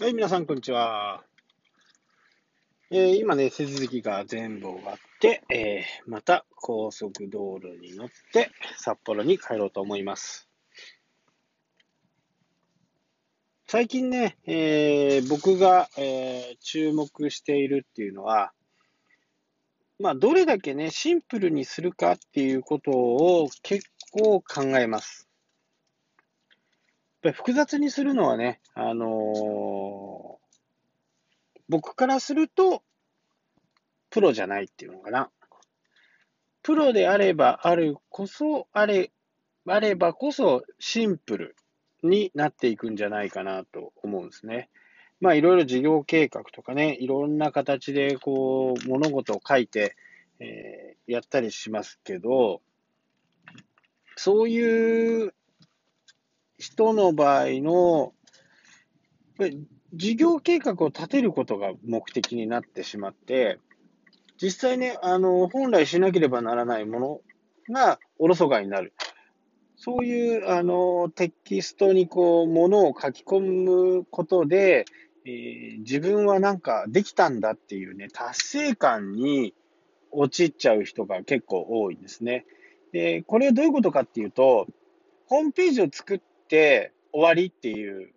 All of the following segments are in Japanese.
はい、皆さん、こんにちは。えー、今ね、手続きが全部終わって、えー、また高速道路に乗って札幌に帰ろうと思います。最近ね、えー、僕が、え注目しているっていうのは、まあ、どれだけね、シンプルにするかっていうことを結構考えます。ぱり複雑にするのはね、あのー、僕からすると、プロじゃないっていうのかな。プロであればあるこそ、あれ、あればこそシンプルになっていくんじゃないかなと思うんですね。まあいろいろ事業計画とかね、いろんな形でこう物事を書いて、えー、やったりしますけど、そういう人の場合の、事業計画を立てることが目的になってしまって、実際ね、あの、本来しなければならないものがおろそかになる。そういう、あの、テキストにこう、ものを書き込むことで、えー、自分はなんかできたんだっていうね、達成感に陥っちゃう人が結構多いんですね。で、これはどういうことかっていうと、ホームページを作って終わりっていう、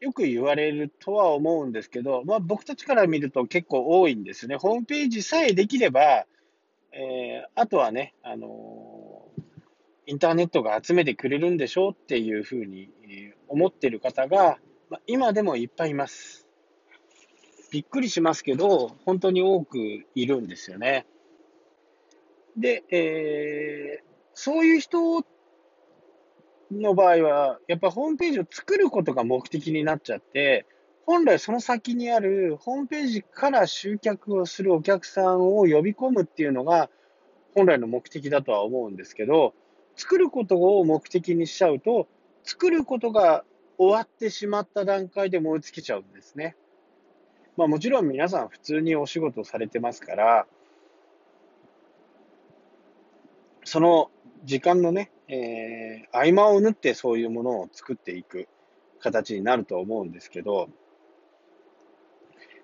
よく言われるとは思うんですけど、まあ、僕たちから見ると結構多いんですね。ホームページさえできれば、えー、あとはね、あのー、インターネットが集めてくれるんでしょうっていうふうに思ってる方が、まあ、今でもいっぱいいます。びっくりしますけど、本当に多くいるんですよね。で、えー、そういう人の場合は、やっぱホームページを作ることが目的になっちゃって、本来その先にあるホームページから集客をするお客さんを呼び込むっていうのが本来の目的だとは思うんですけど、作ることを目的にしちゃうと、作ることが終わってしまった段階で燃え尽きちゃうんですね。まあもちろん皆さん普通にお仕事されてますから、その時間のね、えー、合間を縫ってそういうものを作っていく形になると思うんですけど、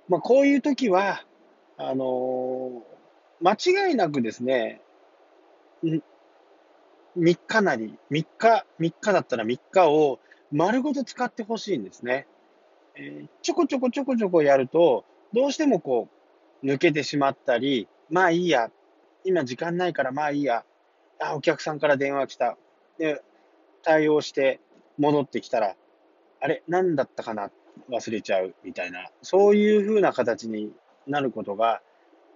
まあ、こういう時は、あのー、間違いなくですね、3日なり、3日、3日だったら3日を丸ごと使ってほしいんですね。えー、ちょこちょこちょこちょこやると、どうしてもこう、抜けてしまったり、まあいいや、今時間ないからまあいいや、あ、お客さんから電話来た。で、対応して戻ってきたら、あれ、何だったかな？忘れちゃうみたいな、そういう風な形になることが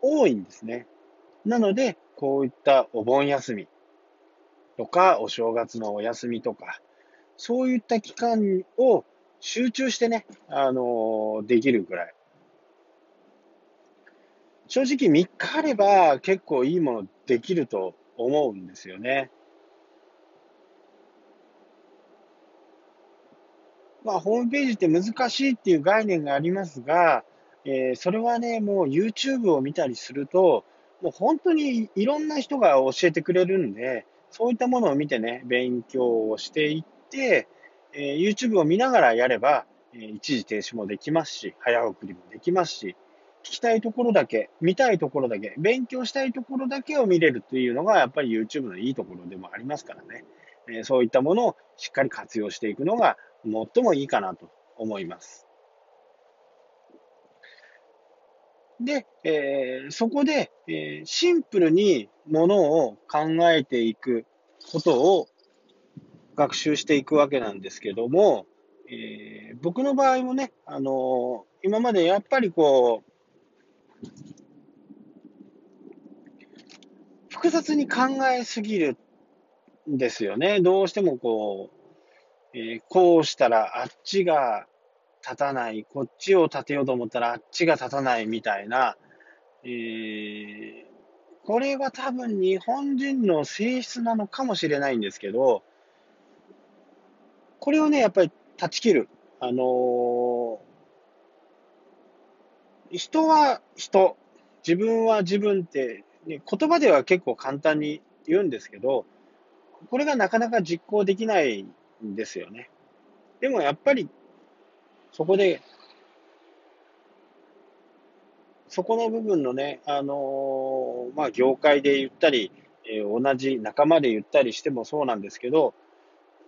多いんですね。なので、こういったお盆休みとか、お正月のお休みとか、そういった期間を集中してね、あのできるぐらい。正直3日あれば結構いいものできると思うんですよね。まあ、ホームページって難しいっていう概念がありますが、えー、それはね、もう YouTube を見たりすると、もう本当にいろんな人が教えてくれるんで、そういったものを見てね、勉強をしていって、えー、YouTube を見ながらやれば、えー、一時停止もできますし、早送りもできますし、聞きたいところだけ、見たいところだけ、勉強したいところだけを見れるというのが、やっぱり YouTube のいいところでもありますからね。えそういったものをしっかり活用していくのが最もいいかなと思います。で、えー、そこで、えー、シンプルにものを考えていくことを学習していくわけなんですけども、えー、僕の場合もね、あの今までやっぱりこう、複雑に考えすぎるんですよね。どうしてもこう、えー、こうしたらあっちが立たない、こっちを立てようと思ったらあっちが立たないみたいな、えー、これは多分日本人の性質なのかもしれないんですけど、これをね、やっぱり断ち切る。あのー、人は人、自分は自分って、ね、言葉では結構簡単に言うんですけど、これがなかなか実行できないんですよね。でもやっぱり、そこでそこの部分のね、あのー、まあ、業界で言ったり、えー、同じ仲間で言ったりしてもそうなんですけど、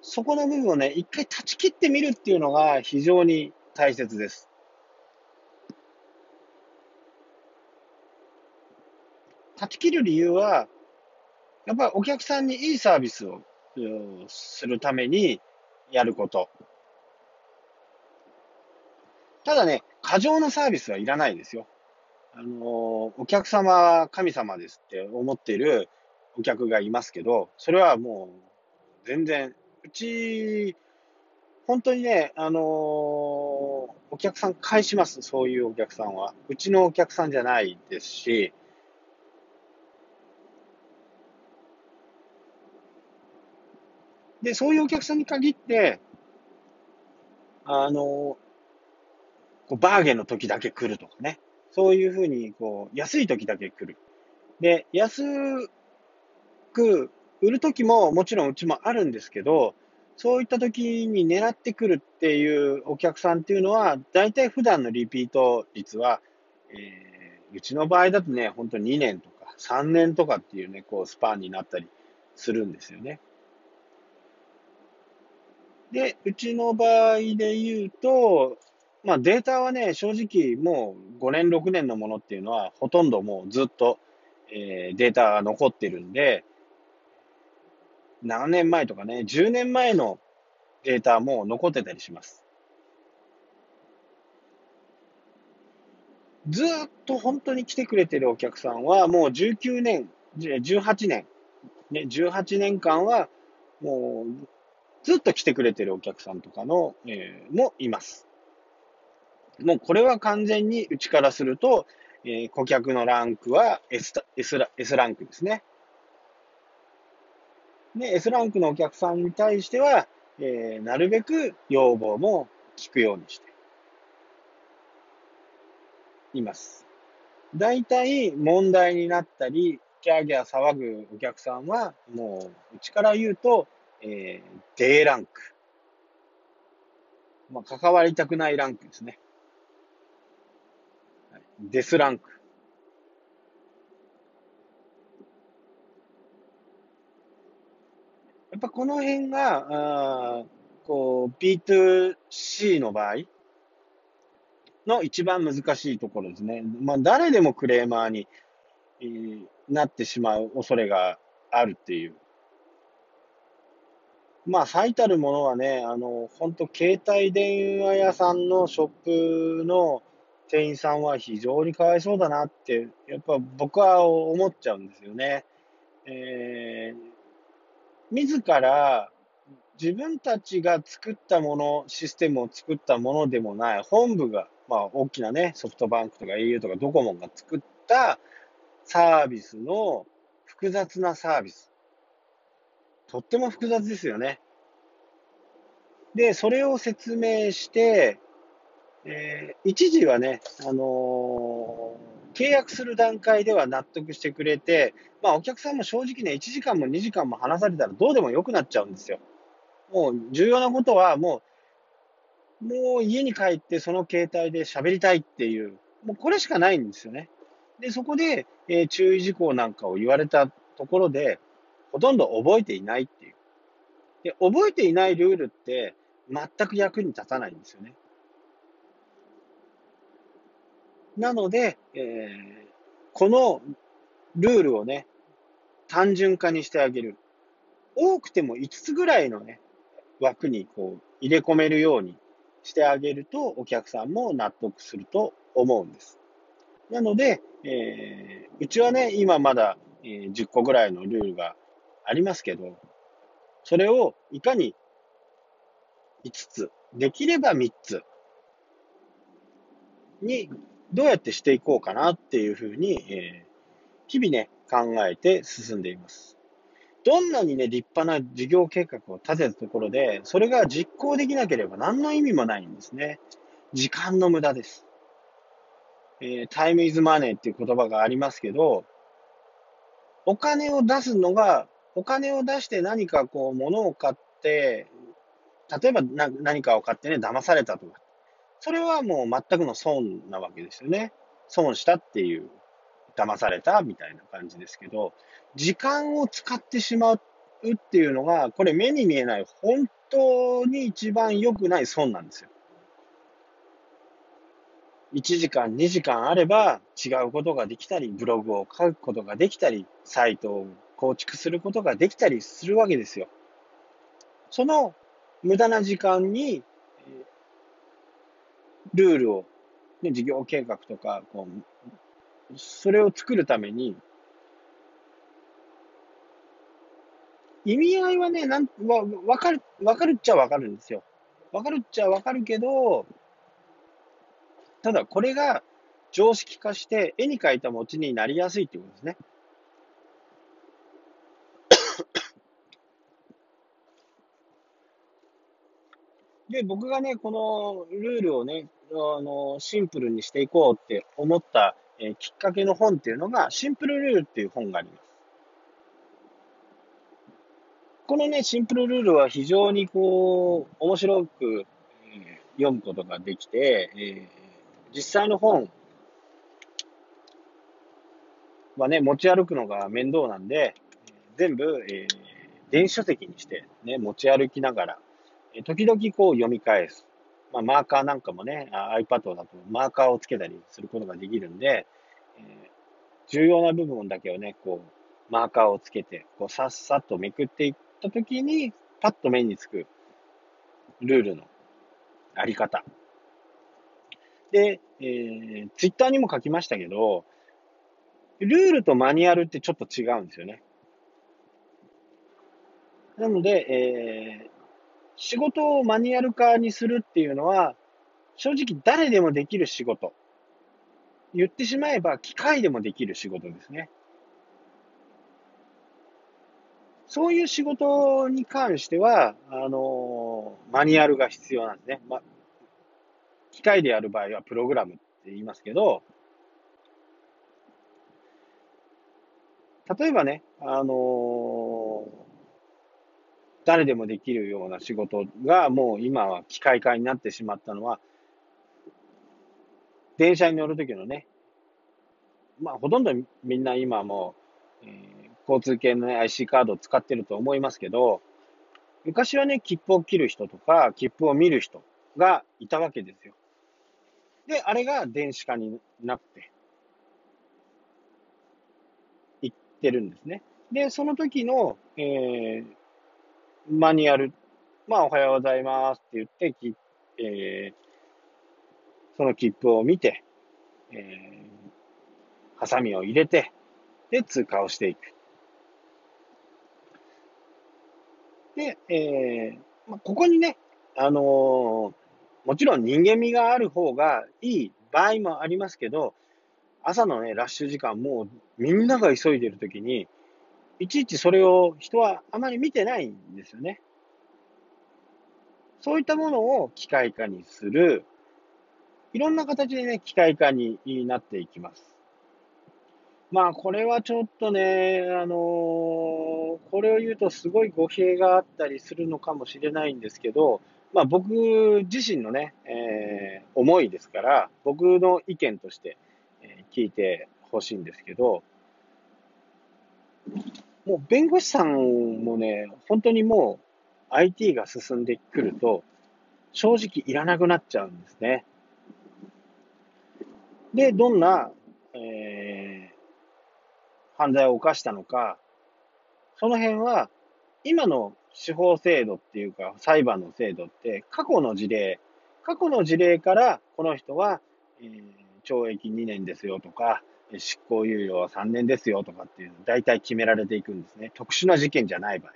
そこの部分をね、一回断ち切ってみるっていうのが非常に大切です。断ち切る理由は、やっぱりお客さんにいいサービスをするためにやること。ただね、過剰なサービスはいらないですよ。あの、お客様は神様ですって思っているお客がいますけど、それはもう全然、うち、本当にね、あのお客さん返します、そういうお客さんは。うちのお客さんじゃないですし、で、そういうお客さんに限って、あのこうバーゲンの時だけ来るとかね。そういうふうに、こう、安い時だけ来る。で、安く売る時ももちろんうちもあるんですけど、そういった時に狙ってくるっていうお客さんっていうのは、大体普段のリピート率は、えー、うちの場合だとね、本当2年とか3年とかっていうね、こうスパンになったりするんですよね。で、うちの場合で言うと、まあデータはね、正直もう5年、6年のものっていうのはほとんどもうずっと、えー、データが残ってるんで、7年前とかね、10年前のデータも残ってたりします。ずっと本当に来てくれてるお客さんはもう19年、18年、ね、18年間はもうずっと来てくれてるお客さんとかの、えー、もいます。もうこれは完全にうちからすると、えー、顧客のランクは S, S, S ランクですね。で、S ランクのお客さんに対しては、えー、なるべく要望も聞くようにしています。大体問題になったり、ギャーギャー騒ぐお客さんは、もう、うちから言うと、えー、D ランク。まあ、関わりたくないランクですね。デスランク。やっぱこの辺が、あこう、B2C の場合の一番難しいところですね。まあ、誰でもクレーマーに、えー、なってしまう恐れがあるっていうまあ、最たるものはね、あの、本当携帯電話屋さんのショップの店員さんは非常にかわいそうだなって、やっぱ僕は思っちゃうんですよね。えー、自ら自分たちが作ったもの、システムを作ったものでもない、本部が、まあ大きなね、ソフトバンクとか au とかドコモが作ったサービスの複雑なサービス。とっても複雑ですよね。で、それを説明して、えー、一時はね、あのー、契約する段階では納得してくれて、まあお客さんも正直ね、1時間も2時間も話されたらどうでもよくなっちゃうんですよ。もう重要なことはもう、もう家に帰ってその携帯で喋りたいっていう、もうこれしかないんですよね。で、そこで、えー、注意事項なんかを言われたところで、ほとんど覚えていないっていう。で、覚えていないルールって全く役に立たないんですよね。なので、えー、このルールをね、単純化にしてあげる。多くても5つぐらいのね、枠にこう入れ込めるようにしてあげると、お客さんも納得すると思うんです。なので、えー、うちはね、今まだ、えー、10個ぐらいのルールがありますけど、それをいかに5つ、できれば3つにどうやってしていこうかなっていうふうに、えー、日々ね、考えて進んでいます。どんなにね、立派な事業計画を立てたところで、それが実行できなければ何の意味もないんですね。時間の無駄です。えー、タイムイズマネーっていう言葉がありますけど、お金を出すのがお金を出して何かこう、物を買って、例えば何かを買ってね、騙されたとか。それはもう全くの損なわけですよね。損したっていう、騙されたみたいな感じですけど、時間を使ってしまうっていうのが、これ目に見えない本当に一番良くない損なんですよ。1時間、2時間あれば違うことができたり、ブログを書くことができたり、サイトを構築することができたりするわけですよ。その無駄な時間に、ルールを、ね、事業計画とか、こう、それを作るために、意味合いはね、なんわわかる、わかるっちゃわかるんですよ。わかるっちゃわかるけど、ただこれが常識化して絵に描いた餅になりやすいっていうことですね。で、僕がね、このルールをね、あの、シンプルにしていこうって思った、えー、きっかけの本っていうのが、シンプルルールっていう本があります。このね、シンプルルールは非常にこう、面白く、えー、読むことができて、えー、実際の本はね、持ち歩くのが面倒なんで、全部、えー、電子書籍にして、ね、持ち歩きながら、時々こう読み返す。まあ、マーカーなんかもね、iPad だとマーカーをつけたりすることができるんで、えー、重要な部分だけをね、こう、マーカーをつけて、こう、さっさとめくっていったときに、パッと目につくルールのあり方。で、えー、ツイッターにも書きましたけど、ルールとマニュアルってちょっと違うんですよね。なので、えー、仕事をマニュアル化にするっていうのは、正直誰でもできる仕事。言ってしまえば機械でもできる仕事ですね。そういう仕事に関しては、あの、マニュアルが必要なんですね。ま、機械でやる場合はプログラムって言いますけど、例えばね、あの誰でもできるような仕事がもう今は機械化になってしまったのは、電車に乗るときのね、まあほとんどみんな今もう、えー、交通系の、ね、IC カードを使ってると思いますけど、昔はね、切符を切る人とか、切符を見る人がいたわけですよ。で、あれが電子化になって、いってるんですね。で、その時の、えー、マニュアル、まあ、おはようございますって言って、きえー、その切符を見て、えー、ハサミを入れて、で、通過をしていく。で、えー、まあ、ここにね、あのー、もちろん人間味がある方がいい場合もありますけど、朝のね、ラッシュ時間、もうみんなが急いでるときに、いちいちそれを人はあまり見てないんですよね。そういったものを機械化にする、いろんな形でね、機械化になっていきます。まあ、これはちょっとね、あのー、これを言うとすごい語弊があったりするのかもしれないんですけど、まあ僕自身のね、えー、思いですから、僕の意見として、え聞いてほしいんですけど、もう弁護士さんもね、本当にもう IT が進んでくると、正直いらなくなっちゃうんですね。で、どんな、えー、犯罪を犯したのか、その辺は、今の司法制度っていうか、裁判の制度って、過去の事例、過去の事例から、この人は、えー、懲役2年ですよとか、執行猶予は3年ですよとかっていうの大体決められていくんですね。特殊な事件じゃない場合。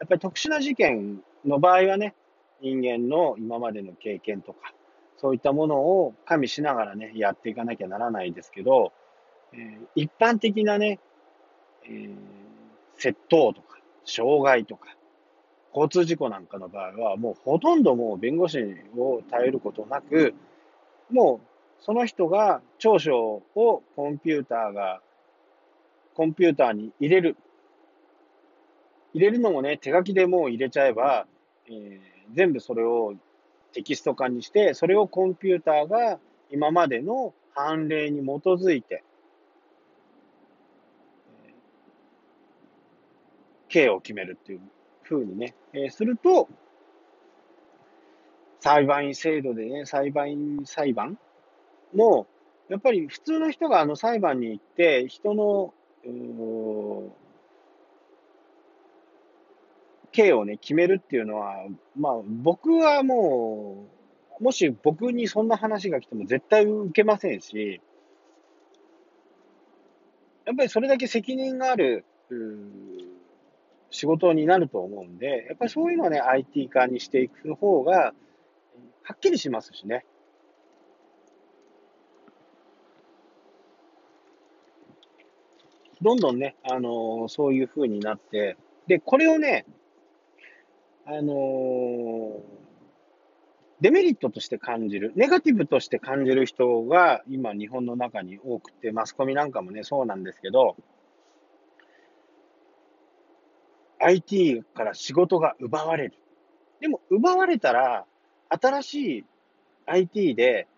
やっぱり特殊な事件の場合はね、人間の今までの経験とか、そういったものを加味しながらね、やっていかなきゃならないですけど、えー、一般的なね、えー、窃盗とか、傷害とか、交通事故なんかの場合は、もうほとんどもう弁護士を頼ることなく、もうその人が長所をコンピューターが、コンピューターに入れる。入れるのもね、手書きでもう入れちゃえば、えー、全部それをテキスト化にして、それをコンピューターが今までの判例に基づいて、刑を決めるっていうふうにね、えー、すると、裁判員制度でね、裁判員裁判も、やっぱり普通の人があの裁判に行って、人の、刑をね、決めるっていうのは、まあ僕はもう、もし僕にそんな話が来ても絶対受けませんし、やっぱりそれだけ責任がある、仕事になると思うんで、やっぱりそういうのはね、IT 化にしていく方が、はっきりしますしね。どんどんね、あの、そういう風になって、で、これをね、あの、デメリットとして感じる、ネガティブとして感じる人が今日本の中に多くて、マスコミなんかもね、そうなんですけど、IT から仕事が奪われる。でも、奪われたら、新しい IT で、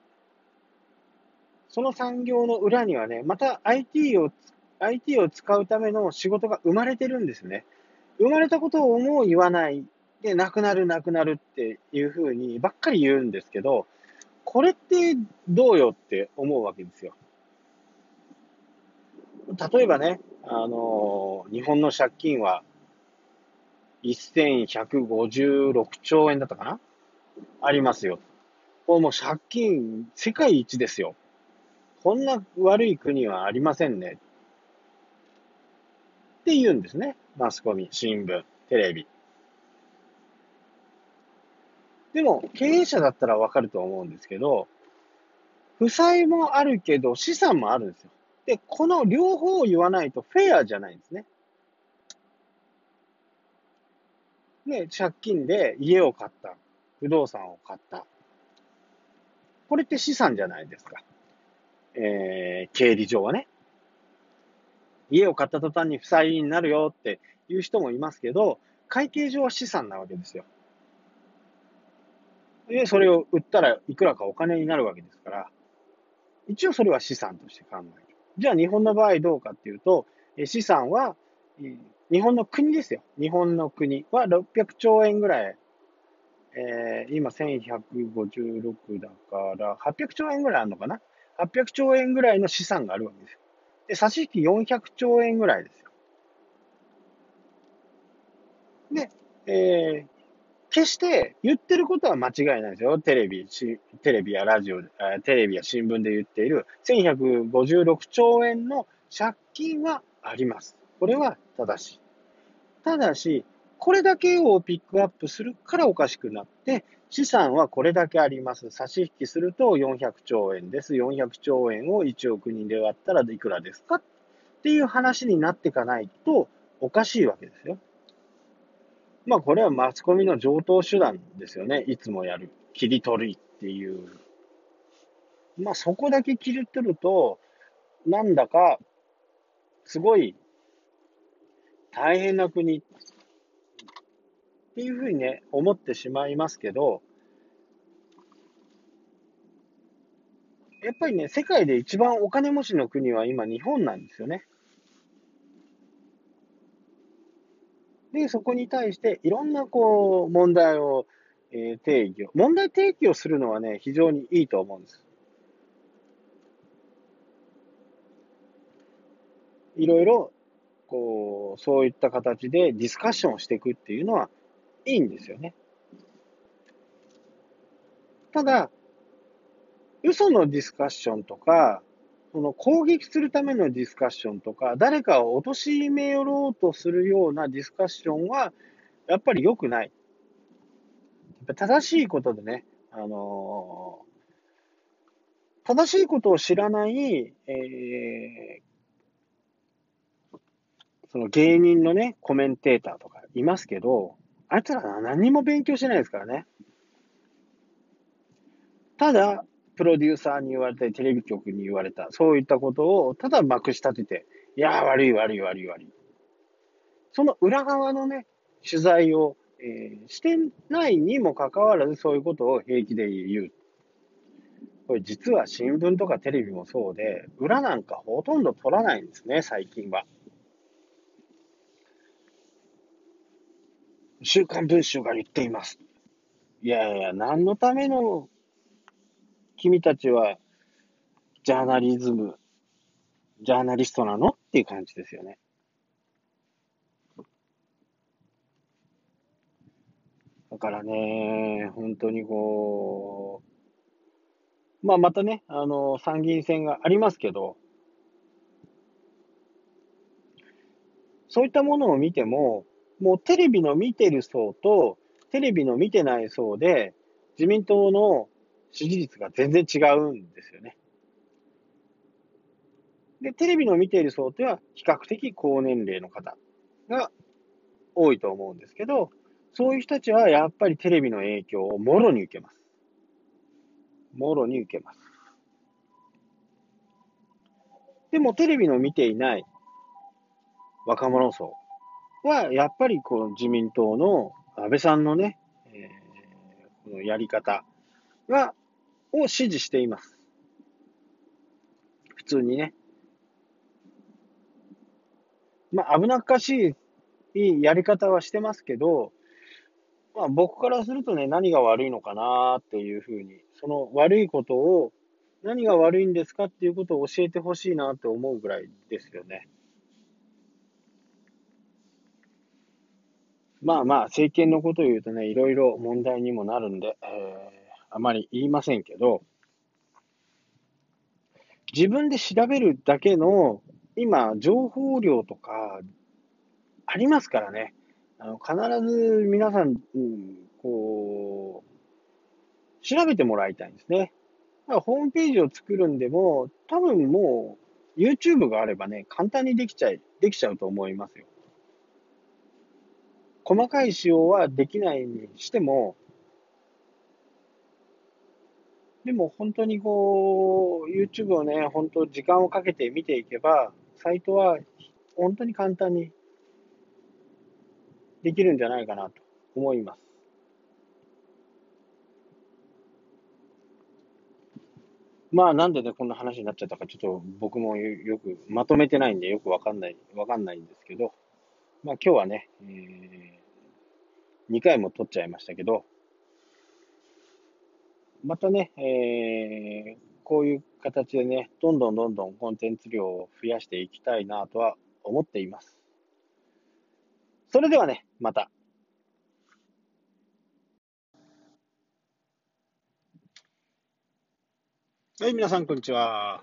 その産業の裏にはね、また IT を、IT を使うための仕事が生まれてるんですね。生まれたことをもう言わない。で、なくなる、なくなるっていうふうにばっかり言うんですけど、これってどうよって思うわけですよ。例えばね、あの日本の借金は1156兆円だったかな？ありますよ。これもう借金世界一ですよ。こんな悪い国はありませんね。って言うんですね。マスコミ、新聞、テレビ。でも、経営者だったらわかると思うんですけど、負債もあるけど資産もあるんですよ。で、この両方を言わないとフェアじゃないんですね。ね、借金で家を買った。不動産を買った。これって資産じゃないですか。えー、経理上はね。家を買った途端に負債になるよっていう人もいますけど、会計上は資産なわけですよ。で、それを売ったらいくらかお金になるわけですから、一応それは資産として考える。じゃあ日本の場合どうかっていうと、資産は日本の国ですよ。日本の国は600兆円ぐらい、えー、今1156だから、800兆円ぐらいあるのかな ?800 兆円ぐらいの資産があるわけですよ。で、差し引き400兆円ぐらいですよ。で、えー、決して言ってることは間違いないですよ。テレビ、テレビやラジオ、テレビや新聞で言っている1156兆円の借金はあります。これは正しい。ただし、これだけをピックアップするからおかしくなって、資産はこれだけあります。差し引きすると400兆円です。400兆円を1億人で割ったらいくらですかっていう話になっていかないとおかしいわけですよ。まあこれはマスコミの上等手段ですよね。いつもやる。切り取りっていう。まあそこだけ切り取ると、なんだかすごい大変な国っていうふうにね、思ってしまいますけど、やっぱりね、世界で一番お金持ちの国は今日本なんですよね。で、そこに対していろんなこう問題を、えー、定義を、問題提起をするのはね、非常にいいと思うんです。いろいろこう、そういった形でディスカッションをしていくっていうのはいいんですよね。ただ、嘘のディスカッションとか、その攻撃するためのディスカッションとか、誰かを貶めよろうとするようなディスカッションは、やっぱり良くない。正しいことでね、あのー、正しいことを知らない、えその芸人のね、コメンテーターとかいますけど、あいつら何も勉強してないですからね。ただ、プロデューサーに言われたり、テレビ局に言われた、そういったことを、ただまくし立てて、いやー、悪い悪い悪い悪い。その裏側のね、取材を、えー、してないにもかかわらず、そういうことを平気で言う。これ実は新聞とかテレビもそうで、裏なんかほとんど取らないんですね、最近は。週刊文春が言っています。いやいや、何のための君たちはジャーナリズム、ジャーナリストなのっていう感じですよね。だからね、本当にこう、まあまたね、あの、参議院選がありますけど、そういったものを見ても、もうテレビの見てる層と、テレビの見てない層で、自民党の支持率が全然違うんですよね。で、テレビの見ている層っては、比較的高年齢の方が多いと思うんですけど、そういう人たちはやっぱりテレビの影響をもろに受けます。もろに受けます。でもテレビの見ていない若者層は、やっぱりこの自民党の安倍さんのね、えー、このやり方が、を支持しています。普通にね。まあ、危なっかしいやり方はしてますけど、まあ、僕からするとね、何が悪いのかなっていうふうに、その悪いことを、何が悪いんですかっていうことを教えてほしいなって思うぐらいですよね。まあまあ、政権のことを言うとね、いろいろ問題にもなるんで、えー、あまり言いませんけど、自分で調べるだけの、今、情報量とか、ありますからね。あの必ず皆さん、うん、こう、調べてもらいたいんですね。だからホームページを作るんでも、多分もう YouTube があればね、簡単にできちゃい、できちゃうと思いますよ。細かい仕様はできないにしても、でも本当にこう、YouTube をね、本当時間をかけて見ていけば、サイトは本当に簡単にできるんじゃないかなと思います。まあ、なんでね、こんな話になっちゃったか、ちょっと僕もよくまとめてないんで、よくわかんない、わかんないんですけど、まあ今日はね、えー、2回も撮っちゃいましたけど、またね、えー、こういう形でね、どんどんどんどんコンテンツ量を増やしていきたいなとは思っています。それではね、また。はい、皆さん、こんにちは。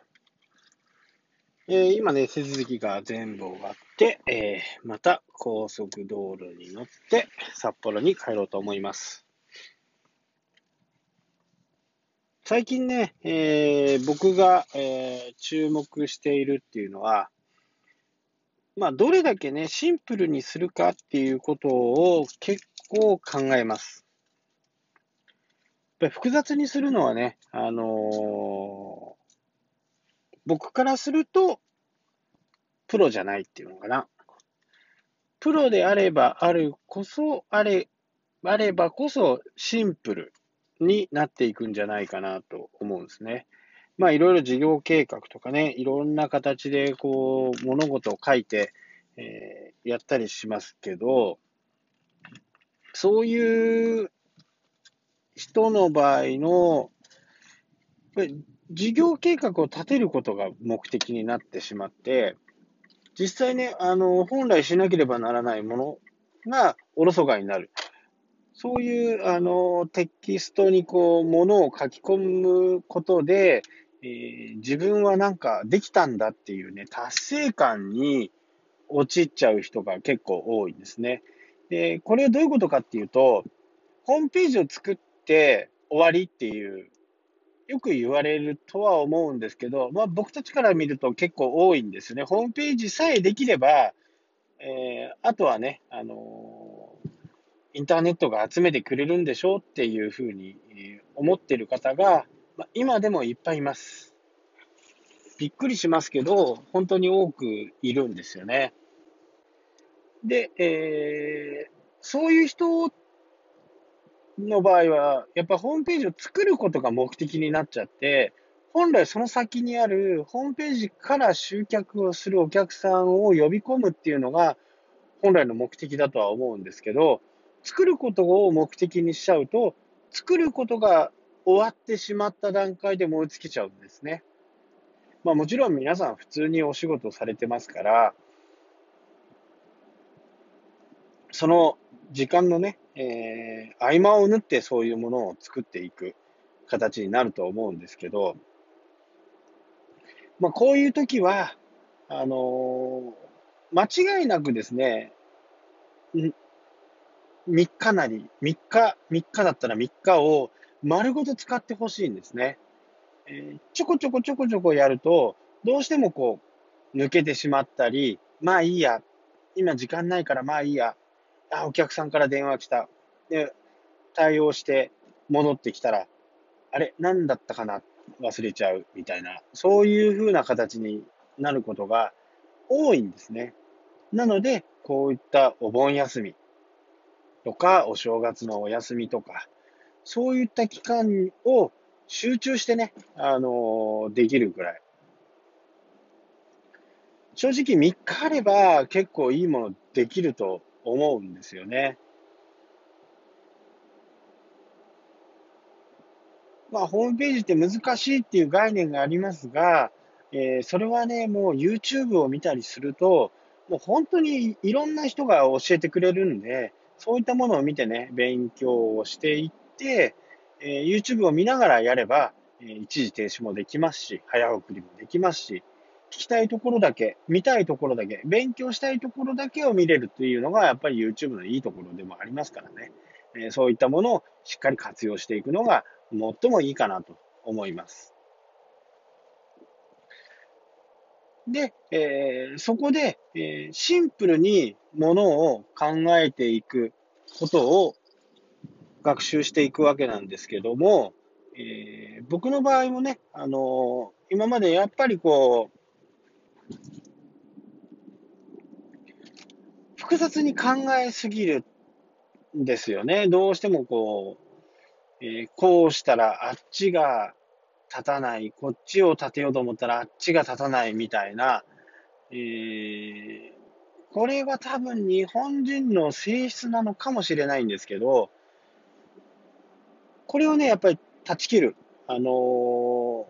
えー、今ね、手続きが全部終わって、えー、また高速道路に乗って札幌に帰ろうと思います。最近ね、えー、僕が、え注目しているっていうのは、まあ、どれだけね、シンプルにするかっていうことを結構考えます。やっぱり複雑にするのはね、あのー、僕からすると、プロじゃないっていうのかな。プロであればあるこそ、あれ、あればこそシンプルになっていくんじゃないかなと思うんですね。まあいろいろ事業計画とかね、いろんな形でこう物事を書いて、えー、やったりしますけど、そういう人の場合の、事業計画を立てることが目的になってしまって、実際ね、あの、本来しなければならないものがおろそかになる。そういう、あの、テキストにこう、ものを書き込むことで、えー、自分はなんかできたんだっていうね、達成感に陥っちゃう人が結構多いんですね。で、これはどういうことかっていうと、ホームページを作って終わりっていう、よく言われるとは思うんですけど、まあ僕たちから見ると結構多いんですね。ホームページさえできれば、えー、あとはね、あの、インターネットが集めてくれるんでしょうっていうふうに思ってる方が、まあ、今でもいっぱいいます。びっくりしますけど、本当に多くいるんですよね。で、えー、そういう人の場合は、やっぱホームページを作ることが目的になっちゃって、本来その先にあるホームページから集客をするお客さんを呼び込むっていうのが本来の目的だとは思うんですけど、作ることを目的にしちゃうと、作ることが終わってしまった段階で燃え尽きちゃうんですね。まあもちろん皆さん普通にお仕事されてますから、その時間のね、えー、合間を縫ってそういうものを作っていく形になると思うんですけど、まあ、こういう時は、あのー、間違いなくですね、3日なり、3日、3日だったら3日を丸ごと使ってほしいんですね。えー、ちょこちょこちょこちょこやると、どうしてもこう、抜けてしまったり、まあいいや、今時間ないからまあいいや、あ、お客さんから電話来た。で、対応して戻ってきたら、あれ、何だったかな？忘れちゃうみたいな、そういう風な形になることが多いんですね。なので、こういったお盆休みとか、お正月のお休みとか、そういった期間を集中してね、あのできるくらい。正直3日あれば結構いいものできると思うんですよね。まあ、ホームページって難しいっていう概念がありますが、えー、それはね、もう YouTube を見たりすると、もう本当にいろんな人が教えてくれるんで、そういったものを見てね、勉強をしていって、えー、YouTube を見ながらやれば、えー、一時停止もできますし、早送りもできますし、聞きたいところだけ、見たいところだけ、勉強したいところだけを見れるというのが、やっぱり YouTube のいいところでもありますからね。えそういったものをしっかり活用していくのが最もいいかなと思います。で、えー、そこで、えー、シンプルにものを考えていくことを学習していくわけなんですけども、えー、僕の場合もね、あの今までやっぱりこう、複雑に考えすぎるんですよね。どうしてもこう、えー、こうしたらあっちが立たない、こっちを立てようと思ったらあっちが立たないみたいな、えー、これは多分日本人の性質なのかもしれないんですけど、これをね、やっぱり断ち切る。あの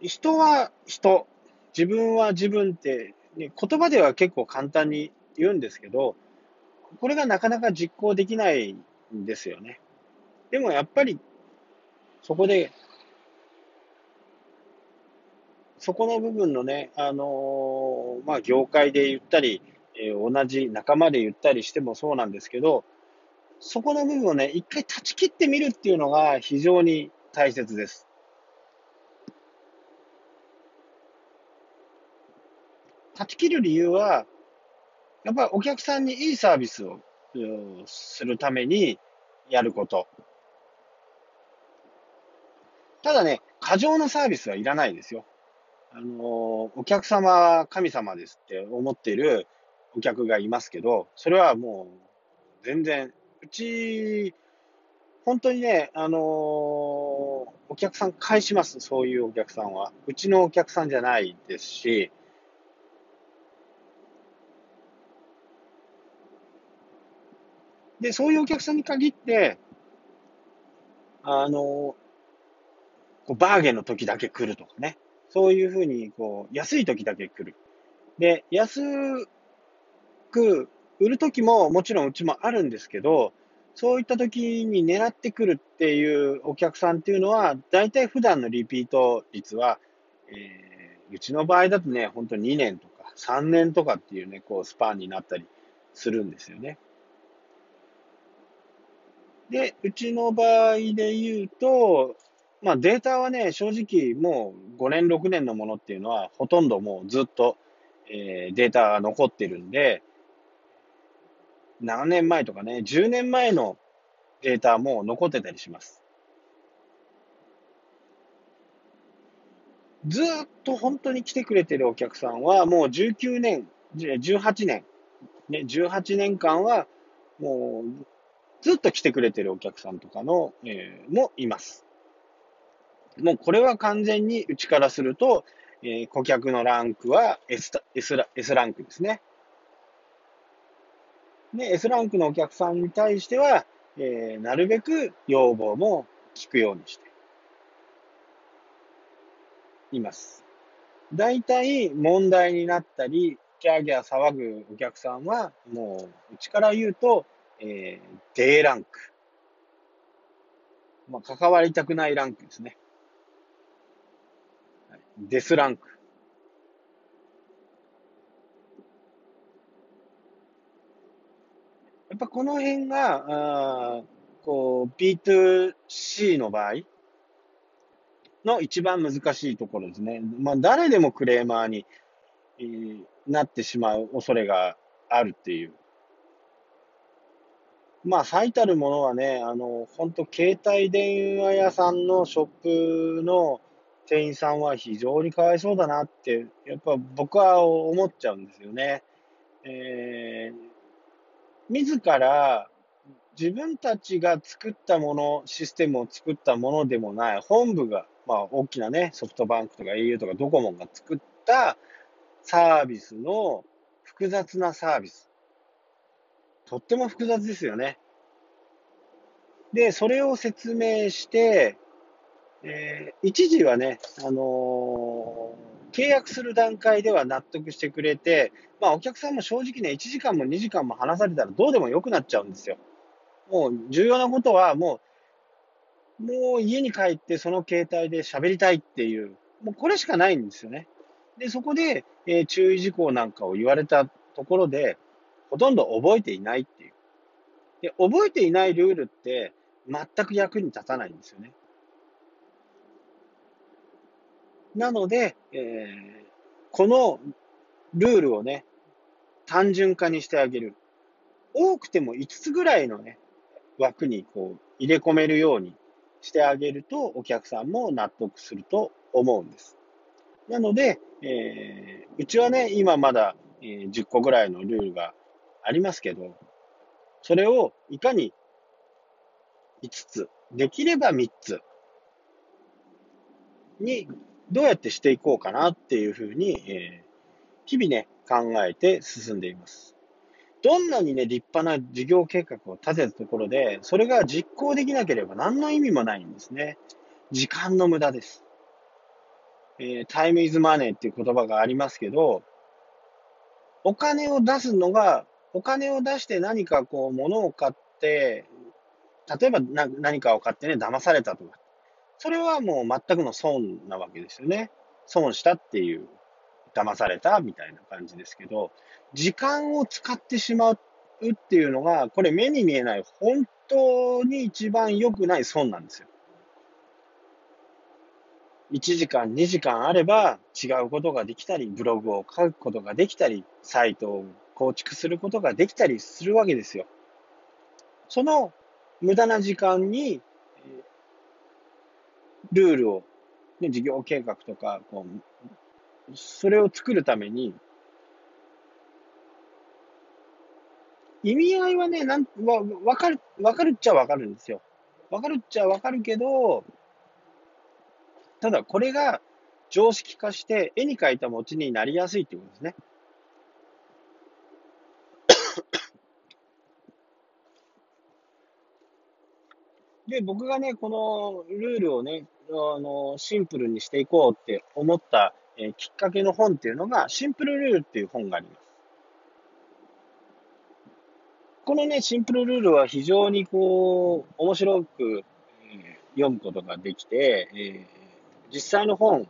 ー、人は人、自分は自分って、ね、言葉では結構簡単に言うんですけど、これがなかなか実行できないんですよね。でもやっぱり、そこで、そこの部分のね、あのー、まあ、業界で言ったり、えー、同じ仲間で言ったりしてもそうなんですけど、そこの部分をね、一回断ち切ってみるっていうのが非常に大切です。断ち切る理由は、やっぱりお客さんにいいサービスをするためにやること。ただね、過剰なサービスはいらないですよ。あの、お客様は神様ですって思っているお客がいますけど、それはもう全然、うち、本当にね、あのー、お客さん返します、そういうお客さんは。うちのお客さんじゃないですし、で、そういうお客さんに限って、あの、こうバーゲンの時だけ来るとかね。そういうふうに、こう、安い時だけ来る。で、安く売る時ももちろんうちもあるんですけど、そういった時に狙ってくるっていうお客さんっていうのは、大体普段のリピート率は、えー、うちの場合だとね、本当2年とか3年とかっていうね、こうスパンになったりするんですよね。で、うちの場合で言うと、まあデータはね、正直もう5年、6年のものっていうのはほとんどもうずっと、えー、データが残ってるんで、7年前とかね、10年前のデータも残ってたりします。ずっと本当に来てくれてるお客さんはもう19年、18年、ね、18年間はもうずっと来てくれてるお客さんとかの、えー、もいます。もうこれは完全にうちからすると、えー、顧客のランクは S, S, S ランクですね。で、S ランクのお客さんに対しては、えー、なるべく要望も聞くようにしています。大体問題になったり、ギャーギャー騒ぐお客さんは、もう、うちから言うと、えー、D ランク。まあ、関わりたくないランクですね。デスランク。やっぱこの辺が、あこう、B2C の場合の一番難しいところですね。まあ、誰でもクレーマーに、えー、なってしまう恐れがあるっていう。まあ、最たるものはね、あの、本当携帯電話屋さんのショップの店員さんは非常にかわいそうだなって、やっぱ僕は思っちゃうんですよね。えー、自ら自分たちが作ったもの、システムを作ったものでもない、本部が、まあ大きなね、ソフトバンクとか au とかドコモが作ったサービスの複雑なサービス。とっても複雑ですよね。で、それを説明して、えー、一時はね、あのー、契約する段階では納得してくれて、まあお客さんも正直ね、1時間も2時間も話されたらどうでもよくなっちゃうんですよ。もう重要なことはもう、もう家に帰ってその携帯で喋りたいっていう、もうこれしかないんですよね。で、そこで、えー、注意事項なんかを言われたところで、ほとんど覚えていないっていう。で、覚えていないルールって全く役に立たないんですよね。なので、えー、このルールをね、単純化にしてあげる。多くても5つぐらいのね、枠にこう入れ込めるようにしてあげると、お客さんも納得すると思うんです。なので、えー、うちはね、今まだ、えー、10個ぐらいのルールがありますけど、それをいかに5つ、できれば3つにどうやってしていこうかなっていうふうに、えー、日々ね、考えて進んでいます。どんなにね、立派な事業計画を立てたところで、それが実行できなければ何の意味もないんですね。時間の無駄です。えー、タイムイズマネーっていう言葉がありますけど、お金を出すのが、お金を出して何かこう、物を買って、例えば何かを買ってね、騙されたとか。それはもう全くの損なわけですよね。損したっていう、騙されたみたいな感じですけど、時間を使ってしまうっていうのが、これ目に見えない本当に一番良くない損なんですよ。1時間、2時間あれば違うことができたり、ブログを書くことができたり、サイトを構築することができたりするわけですよ。その無駄な時間に、ルールを、ね、事業計画とか、こう、それを作るために、意味合いはね、なんわわかる、わかるっちゃわかるんですよ。わかるっちゃわかるけど、ただこれが常識化して絵に描いた餅になりやすいってことですね。で、僕がね、このルールをね、あの、シンプルにしていこうって思った、えー、きっかけの本っていうのが、シンプルルールっていう本があります。このね、シンプルルールは非常にこう、面白く、えー、読むことができて、えー、実際の本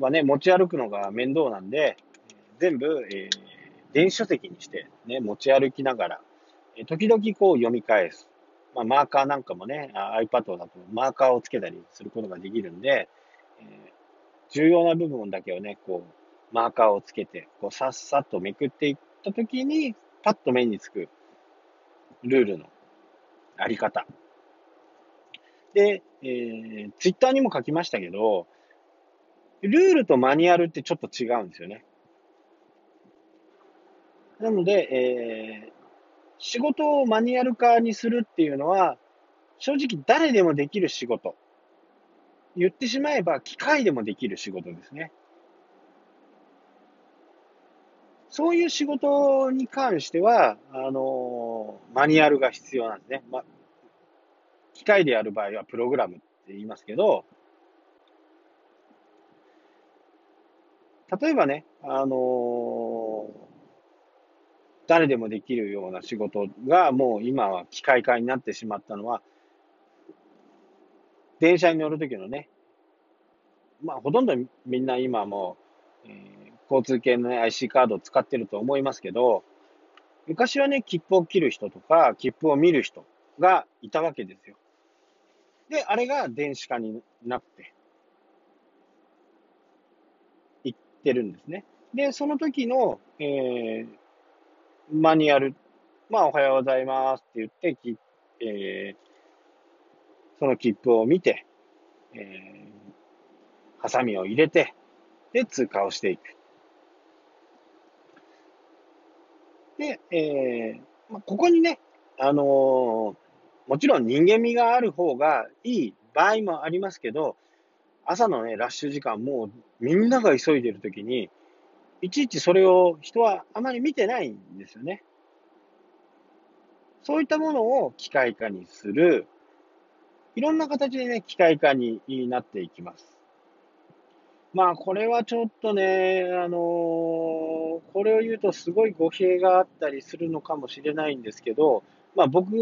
はね、持ち歩くのが面倒なんで、全部、えー、電子書籍にして、ね、持ち歩きながら、時々こう読み返す。まあ、マーカーなんかもね、iPad だとマーカーをつけたりすることができるんで、えー、重要な部分だけをね、こう、マーカーをつけて、こう、さっさとめくっていったときに、パッと目につくルールのあり方。で、えー、ツイッターにも書きましたけど、ルールとマニュアルってちょっと違うんですよね。なので、えー、仕事をマニュアル化にするっていうのは、正直誰でもできる仕事。言ってしまえば機械でもできる仕事ですね。そういう仕事に関しては、あのマニュアルが必要なんですね。ま、機械でやる場合はプログラムって言いますけど、例えばね、あの誰でもできるような仕事がもう今は機械化になってしまったのは、電車に乗るときのね、まあほとんどみんな今もう、えー、交通系の、IC カードを使ってると思いますけど、昔はね、切符を切る人とか、切符を見る人がいたわけですよ。で、あれが電子化になって、いってるんですね。で、その時の、えー、マニュアル、まあ、おはようございますって言って、きえー、その切符を見て、えー、ハサミを入れて、で、通過をしていく。で、えー、まあ、ここにね、あのー、もちろん人間味がある方がいい場合もありますけど、朝のね、ラッシュ時間、もうみんなが急いでるときに、いちいちそれを人はあまり見てないんですよね。そういったものを機械化にする、いろんな形でね、機械化になっていきます。まあ、これはちょっとね、あのー、これを言うとすごい語弊があったりするのかもしれないんですけど、まあ僕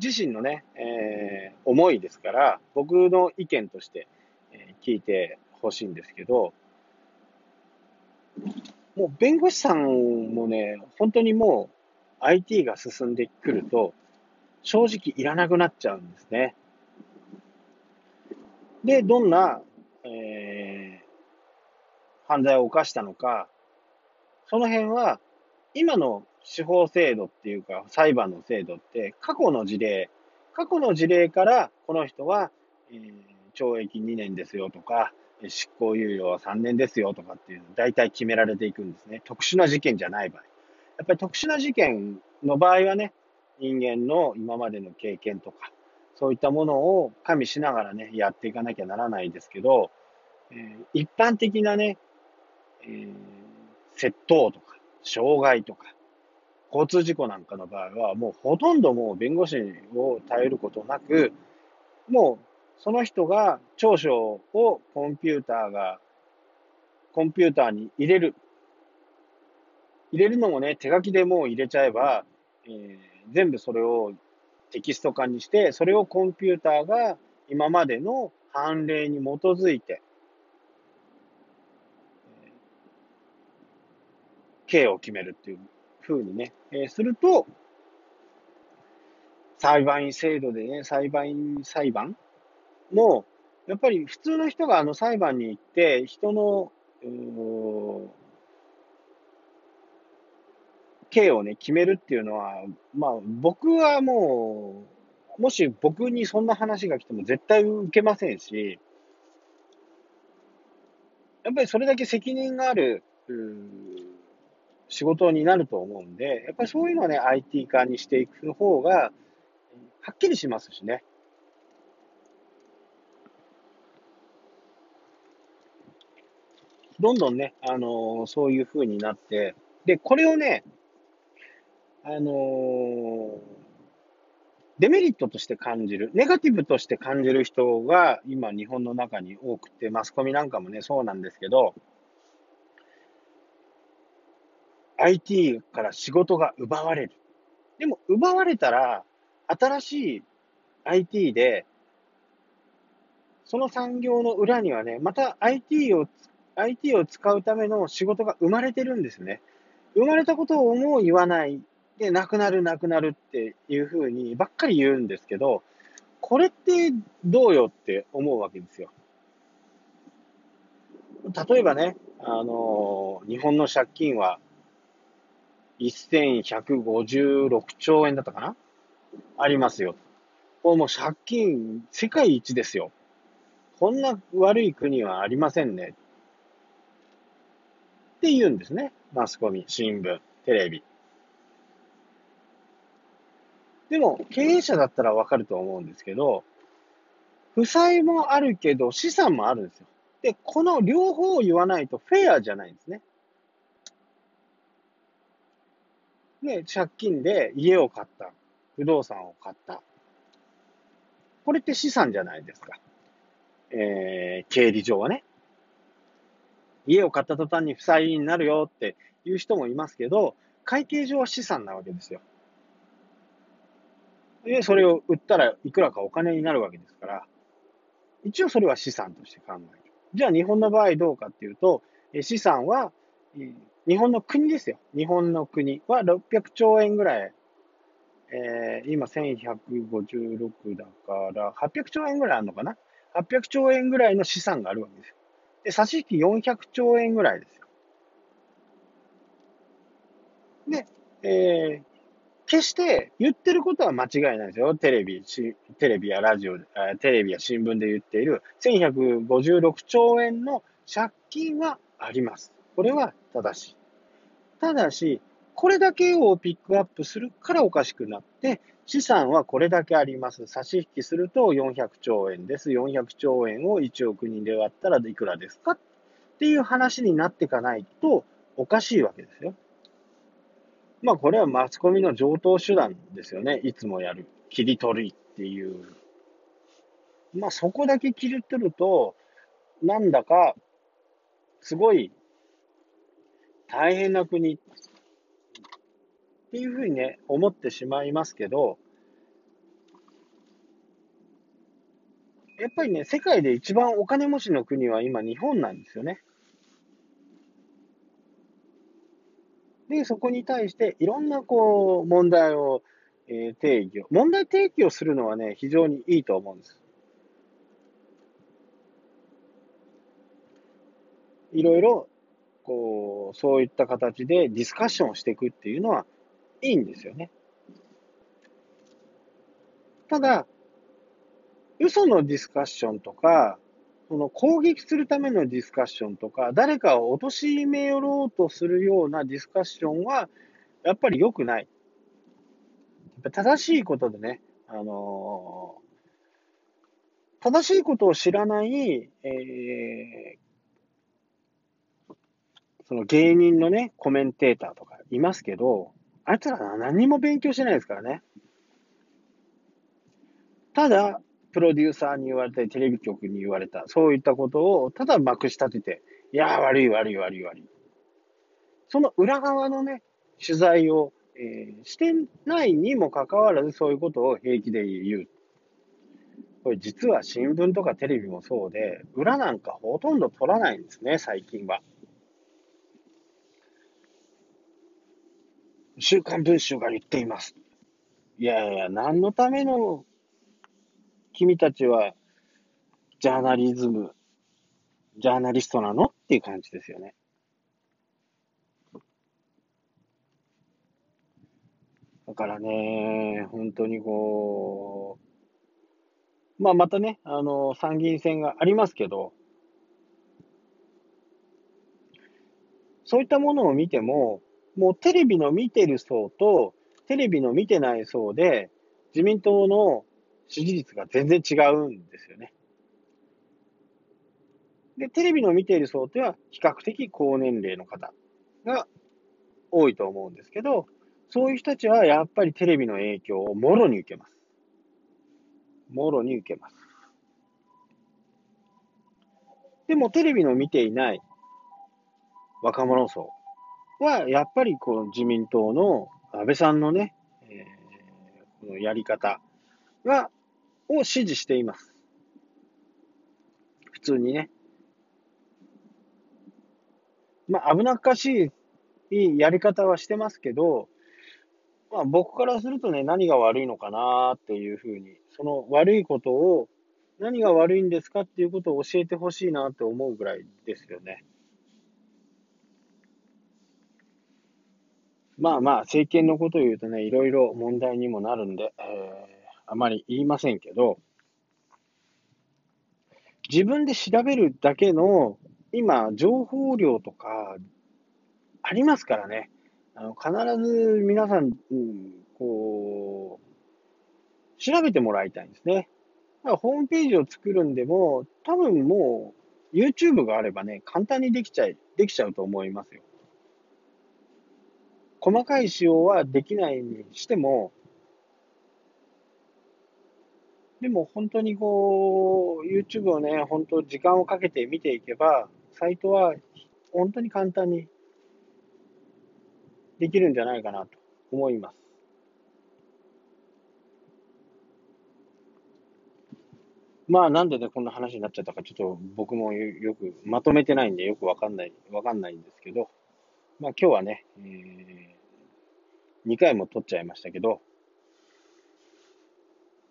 自身のね、えー、思いですから、僕の意見として、聞いてほしいんですけど、もう弁護士さんもね、本当にもう IT が進んでくると、正直いらなくなっちゃうんですね。で、どんな、えー、犯罪を犯したのか、その辺は、今の司法制度っていうか、裁判の制度って、過去の事例、過去の事例から、この人は、えー、懲役2年ですよとか、執行猶予は3年ですよとかっていうの大体決められていくんですね。特殊な事件じゃない場合。やっぱり特殊な事件の場合はね、人間の今までの経験とか、そういったものを加味しながらね、やっていかなきゃならないですけど、えー、一般的なね、えー、窃盗とか、傷害とか、交通事故なんかの場合は、もうほとんどもう弁護士を頼ることなく、もうその人が長所をコンピューターが、コンピューターに入れる。入れるのもね、手書きでもう入れちゃえば、えー、全部それをテキスト化にして、それをコンピューターが今までの判例に基づいて、刑を決めるっていうふうにね、えー、すると、裁判員制度でね、裁判員裁判も、やっぱり普通の人があの裁判に行って、人の、刑をね、決めるっていうのは、まあ、僕はもう、もし僕にそんな話が来ても絶対受けませんし、やっぱりそれだけ責任がある、仕事になると思うんで、やっぱりそういうのはね、IT 化にしていく方が、はっきりしますしね。どんどんね、あのー、そういう風になって、で、これをね、あのー、デメリットとして感じる、ネガティブとして感じる人が今日本の中に多くて、マスコミなんかもね、そうなんですけど、IT から仕事が奪われる。でも、奪われたら、新しい IT で、その産業の裏にはね、また IT を IT を使うための仕事が生まれてるんですね。生まれたことをもう言わない。で、なくなる、なくなるっていうふうにばっかり言うんですけど、これってどうよって思うわけですよ。例えばね、あの日本の借金は1156兆円だったかな？ありますよ。これもう借金世界一ですよ。こんな悪い国はありませんね。って言うんですね。マスコミ、新聞、テレビ。でも、経営者だったらわかると思うんですけど、負債もあるけど、資産もあるんですよ。で、この両方を言わないとフェアじゃないんですね。で、借金で家を買った。不動産を買った。これって資産じゃないですか。えー、経理上はね。家を買った途端に負債になるよっていう人もいますけど、会計上は資産なわけですよ。で、それを売ったらいくらかお金になるわけですから、一応それは資産として考える。じゃあ日本の場合どうかっていうと、資産は、日本の国ですよ。日本の国は600兆円ぐらい、えー、今1156だから、800兆円ぐらいあるのかな ?800 兆円ぐらいの資産があるわけですよ。で、差し引き400兆円ぐらいですよ。で、えー、決して言ってることは間違いないですよ。テレビ、テレビやラジオ、テレビや新聞で言っている1156兆円の借金はあります。これは正しい。ただし、これだけをピックアップするからおかしくなって、資産はこれだけあります。差し引きすると400兆円です。400兆円を1億人で割ったらいくらですかっていう話になっていかないとおかしいわけですよ。まあこれはマスコミの上等手段ですよね。いつもやる。切り取りっていう。まあそこだけ切り取ると、なんだか、すごい大変な国っていうふうにね、思ってしまいますけど、やっぱりね、世界で一番お金持ちの国は今日本なんですよね。で、そこに対していろんなこう問題を、えー、定義を、問題提起をするのはね、非常にいいと思うんです。いろいろ、こう、そういった形でディスカッションをしていくっていうのはいいんですよね。ただ、嘘のディスカッションとか、その攻撃するためのディスカッションとか、誰かを貶めよろうとするようなディスカッションは、やっぱり良くない。正しいことでね、あのー、正しいことを知らない、えー、その芸人のね、コメンテーターとかいますけど、あいつら何も勉強してないですからね。ただ、プロデューサーに言われたり、テレビ局に言われた、そういったことをただまくし立てて、いやー、悪い悪い悪い悪い。その裏側のね、取材を、えー、してないにもかかわらず、そういうことを平気で言う。これ実は新聞とかテレビもそうで、裏なんかほとんど取らないんですね、最近は。週刊文春が言っています。いやいや、何のための君たちはジャーナリズム、ジャーナリストなのっていう感じですよね。だからね、本当にこう、まあまたね、あの、参議院選がありますけど、そういったものを見ても、もうテレビの見てる層と、テレビの見てない層で、自民党の支持率が全然違うんですよね。で、テレビの見ている層っては、比較的高年齢の方が多いと思うんですけど、そういう人たちはやっぱりテレビの影響をもろに受けます。もろに受けます。でもテレビの見ていない若者層は、やっぱりこの自民党の安倍さんのね、えー、このやり方は、を支持しています。普通にね。まあ、危なっかしいやり方はしてますけど、まあ、僕からするとね、何が悪いのかなっていうふうに、その悪いことを、何が悪いんですかっていうことを教えてほしいなって思うぐらいですよね。まあまあ、政権のことを言うとね、いろいろ問題にもなるんで、えー、あまり言いませんけど、自分で調べるだけの、今、情報量とか、ありますからね。あの必ず皆さん、うん、こう、調べてもらいたいんですね。だからホームページを作るんでも、多分もう YouTube があればね、簡単にできちゃい、できちゃうと思いますよ。細かい仕様はできないにしても、でも本当にこう、YouTube をね、本当時間をかけて見ていけば、サイトは本当に簡単にできるんじゃないかなと思います。まあなんでね、こんな話になっちゃったか、ちょっと僕もよくまとめてないんでよくわかんない、わかんないんですけど、まあ今日はね、えー、2回も撮っちゃいましたけど、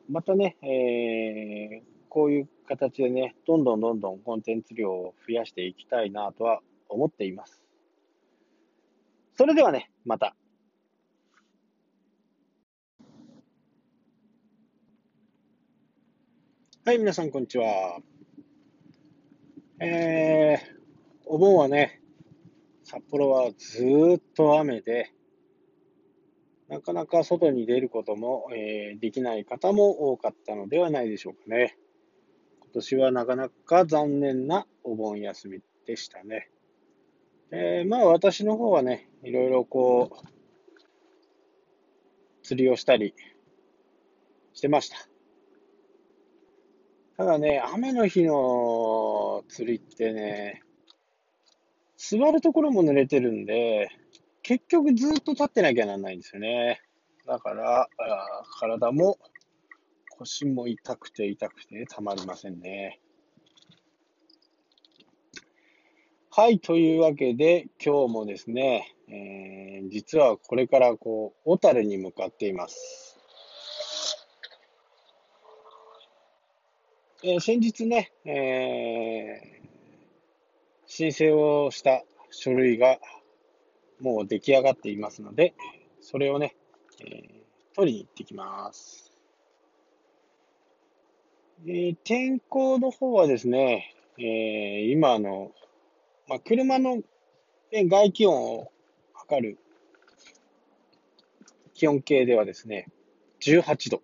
またね、えー、こういう形でね、どんどんどんどんコンテンツ量を増やしていきたいなとは思っています。それではね、また。はい、皆さん、こんにちは。えー、お盆はね、札幌はずっと雨で、なかなか外に出ることも、えー、できない方も多かったのではないでしょうかね。今年はなかなか残念なお盆休みでしたね。えー、まあ私の方はね、いろいろこう、釣りをしたりしてました。ただね、雨の日の釣りってね、座るところも濡れてるんで、結局ずっと立ってなきゃならないんですよね。だから、体も腰も痛くて痛くてたまりませんね。はい、というわけで、今日もですね、えー、実はこれからこう、小樽に向かっています。えー、先日ね、えー、申請をした書類がもう出来上がっていますので、それをね、えー、取りに行ってきます。えー、天候の方はですね、えー、今のまあ、車の、ね、外気温を測る気温計ではですね、18度。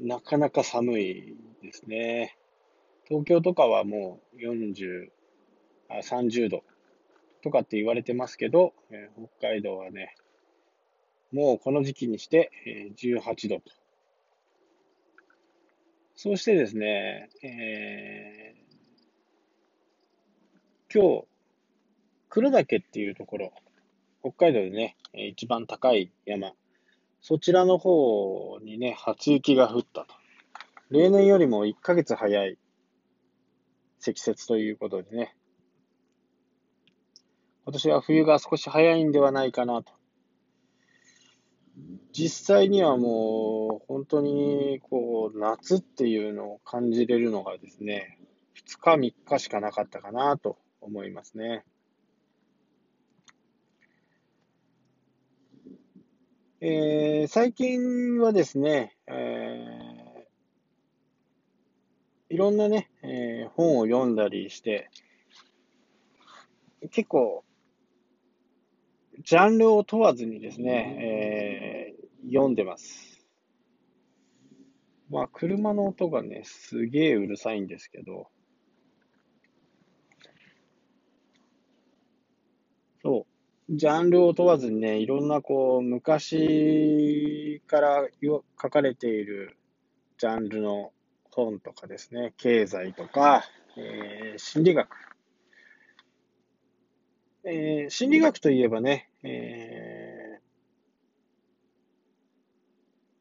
なかなか寒いですね。東京とかはもう40、あ30度とかって言われてますけど、えー、北海道はね、もうこの時期にして、えー、18度と。そうしてですね、えー今日、黒岳っていうところ、北海道でね、一番高い山、そちらの方にね、初雪が降ったと。例年よりも1ヶ月早い積雪ということでね、今年は冬が少し早いんではないかなと。実際にはもう本当にこう夏っていうのを感じれるのがですね、2日3日しかなかったかなと思いますね。えー、最近はですね、えー、いろんなね、えー、本を読んだりして、結構、ジャンルを問わずにですね、えー、読んでます。まあ、車の音がね、すげえうるさいんですけど、そう。ジャンルを問わずにね、いろんなこう、昔から書かれているジャンルの本とかですね、経済とか、えー、心理学。えー、心理学といえばね、え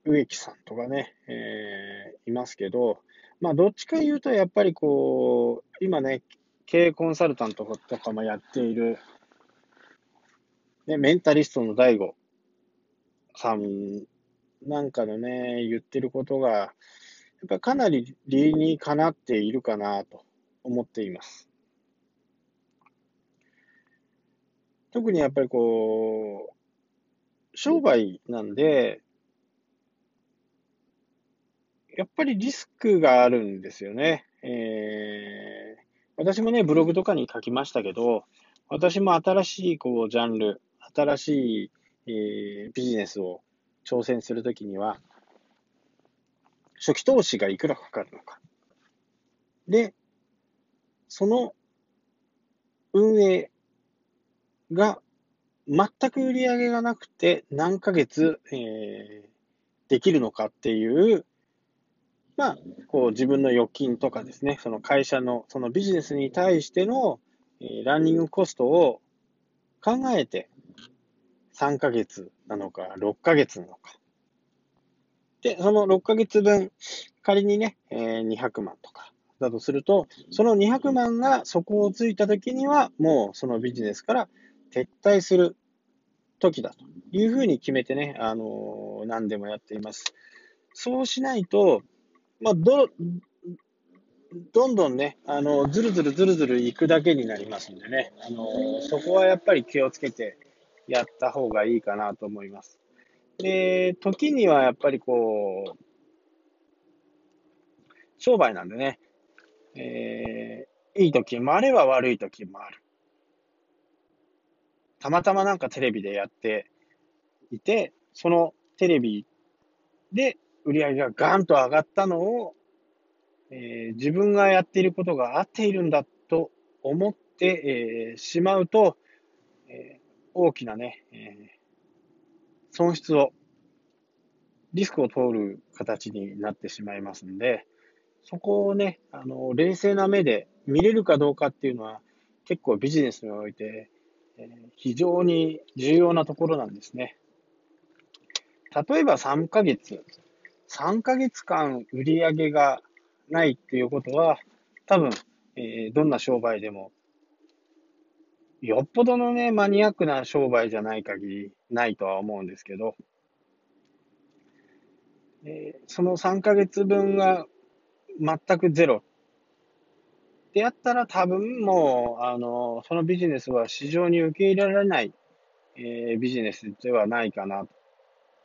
ー、植木さんとかね、えー、いますけど、まあ、どっちか言うと、やっぱりこう、今ね、経営コンサルタントとかもやっているね、メンタリストの DAIGO さんなんかのね、言ってることが、やっぱかなり理にかなっているかなと思っています。特にやっぱりこう、商売なんで、やっぱりリスクがあるんですよね。えー、私もね、ブログとかに書きましたけど、私も新しいこうジャンル、新しい、えー、ビジネスを挑戦するときには、初期投資がいくらかかるのか。で、その運営が全く売り上げがなくて何ヶ月、えー、できるのかっていう、まあ、こう自分の預金とかですね、その会社の、そのビジネスに対しての、えー、ランニングコストを考えて、3ヶ月なのか、6ヶ月なのか。で、その6ヶ月分、仮にね、えー、200万とかだとすると、その200万が底をついた時には、もうそのビジネスから撤退する時だというふうに決めてね、あのー、何でもやっています。そうしないと、まあ、ど、どんどんね、あの、ずるずるずるずる行くだけになりますんでね、あの、そこはやっぱり気をつけてやった方がいいかなと思います。で、時にはやっぱりこう、商売なんでね、えー、いい時もあれば悪い時もある。たまたまなんかテレビでやっていて、そのテレビで売り上げがガンと上がったのを、えー、自分がやっていることが合っているんだと思って、えー、しまうと、えー、大きなね、え損失を、リスクを通る形になってしまいますんで、そこをね、あの、冷静な目で見れるかどうかっていうのは、結構ビジネスにおいてえ非常に重要なところなんですね。例えば3ヶ月、3ヶ月間売り上げがないっていうことは、多分、えー、どんな商売でも、よっぽどのね、マニアックな商売じゃない限りないとは思うんですけど、えー、その3ヶ月分が全くゼロ。でやったら多分もう、あの、そのビジネスは市場に受け入れられない、えー、ビジネスではないかなと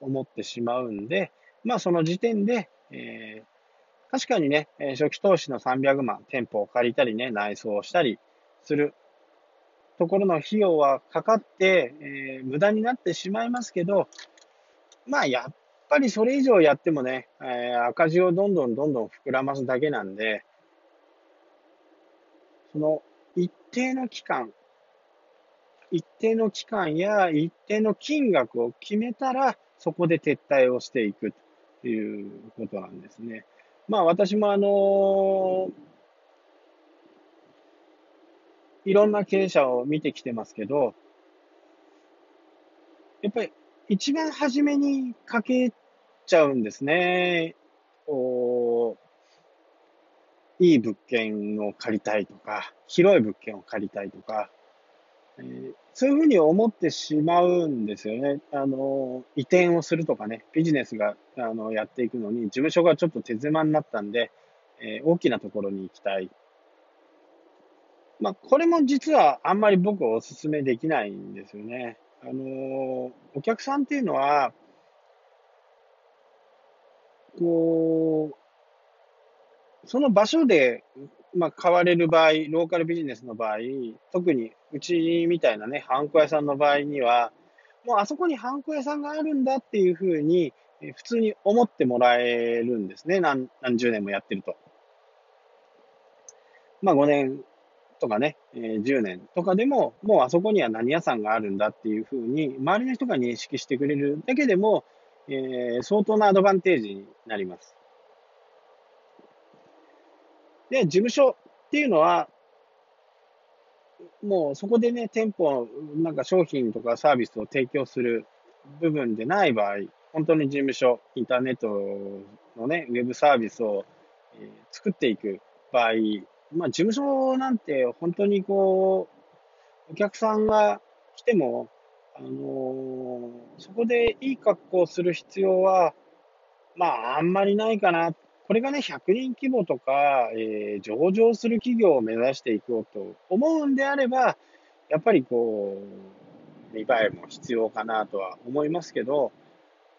思ってしまうんで、まあその時点で、えー、確かにね、初期投資の300万、店舗を借りたりね、内装をしたりするところの費用はかかって、えー、無駄になってしまいますけど、まあやっぱりそれ以上やってもね、えー、赤字をどんどんどんどん膨らますだけなんで、その一定の期間、一定の期間や一定の金額を決めたら、そこで撤退をしていくということなんですね。まあ私もあのいろんな経営者を見てきてますけど、やっぱり一番初めにかけちゃうんですね。こういい物件を借りたいとか、広い物件を借りたいとか、えー、そういうふうに思ってしまうんですよね。あの、移転をするとかね、ビジネスがあのやっていくのに、事務所がちょっと手狭になったんで、えー、大きなところに行きたい。まあ、これも実はあんまり僕はお勧めできないんですよね。あの、お客さんっていうのは、こう、その場所で、まあ、買われる場合、ローカルビジネスの場合、特にうちみたいなね、ハンコ屋さんの場合には、もうあそこにハンコ屋さんがあるんだっていうふうに、普通に思ってもらえるんですね。何何十年もやってると。まあ5年とかね、10年とかでも、もうあそこには何屋さんがあるんだっていうふうに、周りの人が認識してくれるだけでも、えー、相当なアドバンテージになります。で、事務所っていうのは、もうそこでね、店舗、なんか商品とかサービスを提供する部分でない場合、本当に事務所、インターネットのね、ウェブサービスを、えー、作っていく場合、まあ事務所なんて本当にこう、お客さんが来ても、あのー、そこでいい格好をする必要は、まああんまりないかな。これがね、100人規模とか、えー、上場する企業を目指していこうと思うんであれば、やっぱりこう、見栄えも必要かなとは思いますけど、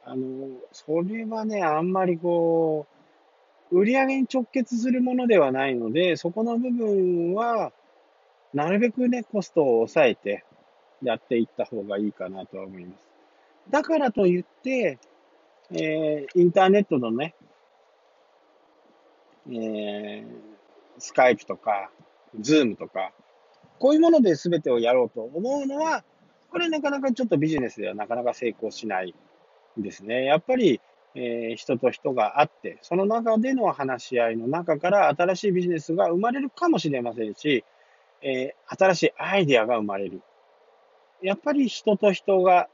あの、それはね、あんまりこう、売り上げに直結するものではないので、そこの部分は、なるべくね、コストを抑えてやっていった方がいいかなとは思います。だからといって、えー、インターネットのね、えー、 Skype とか、 Zoom とか、こういうもので全てをやろうと思うのは、これなかなかちょっとビジネスではなかなか成功しないですね。やっぱり、えー、人と人が会って、その中での話し合いの中から新しいビジネスが生まれるかもしれませんし、えー、新しいアイデアが生まれる。やっぱり人と人が、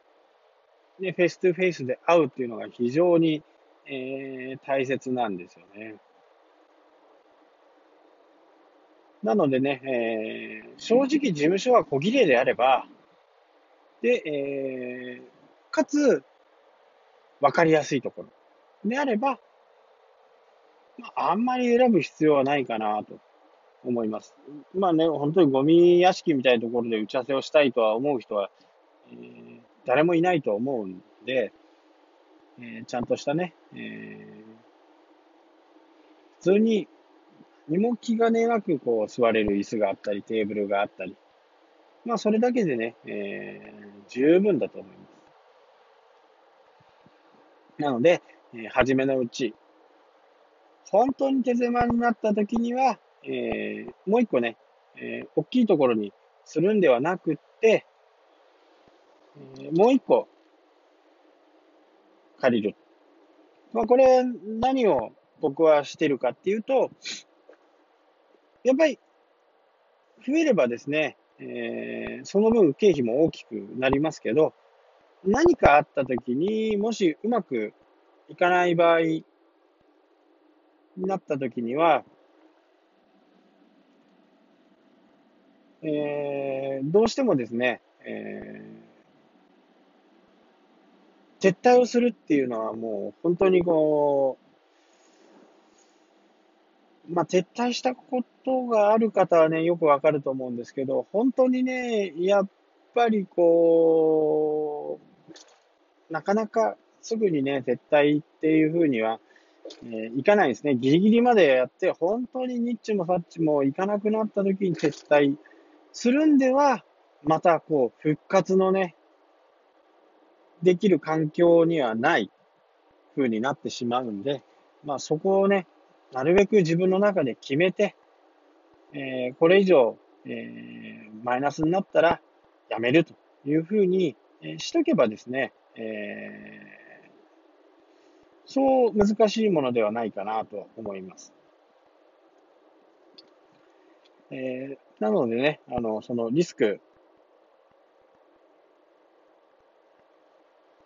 ね、 face to face で会うっていうのが非常に、えー、大切なんですよね。なのでね、えー、正直事務所は小綺麗であれば、で、えー、かつ、わかりやすいところであれば、まあ、あんまり選ぶ必要はないかなと思います。まあね、本当にゴミ屋敷みたいなところで打ち合わせをしたいとは思う人は、えー、誰もいないと思うんで、えー、ちゃんとしたね、えー、普通ににも気兼ねなくこう座れる椅子があったり、テーブルがあったり、まあそれだけでね、えー、十分だと思います。なので、えー、初めのうち、本当に手狭になった時には、えー、もう一個ね、えー、大きいところにするんではなくって、え、もう一個借りる。まあ、これ何を僕はしてるかっていうと、やっぱり増えればですね、えー、その分経費も大きくなりますけど、何かあった時に、もしうまくいかない場合になった時には、えー、どうしてもですね、えー、撤退をするっていうのはもう本当にこう、まあ、撤退したことがある方はね、よくわかると思うんですけど、本当にね、やっぱりこう、なかなかすぐにね、撤退っていうふうには、えー、いかないですね。ギリギリまでやって、本当にニッチもサッチもいかなくなった時に撤退するんでは、またこう、復活のね、できる環境にはない風になってしまうんで、まあそこをね、なるべく自分の中で決めて、えー、これ以上、えー、マイナスになったらやめるというふうに、しとけばですね、えー、そう難しいものではないかなと思います。えー、なのでね、あの、そのリスク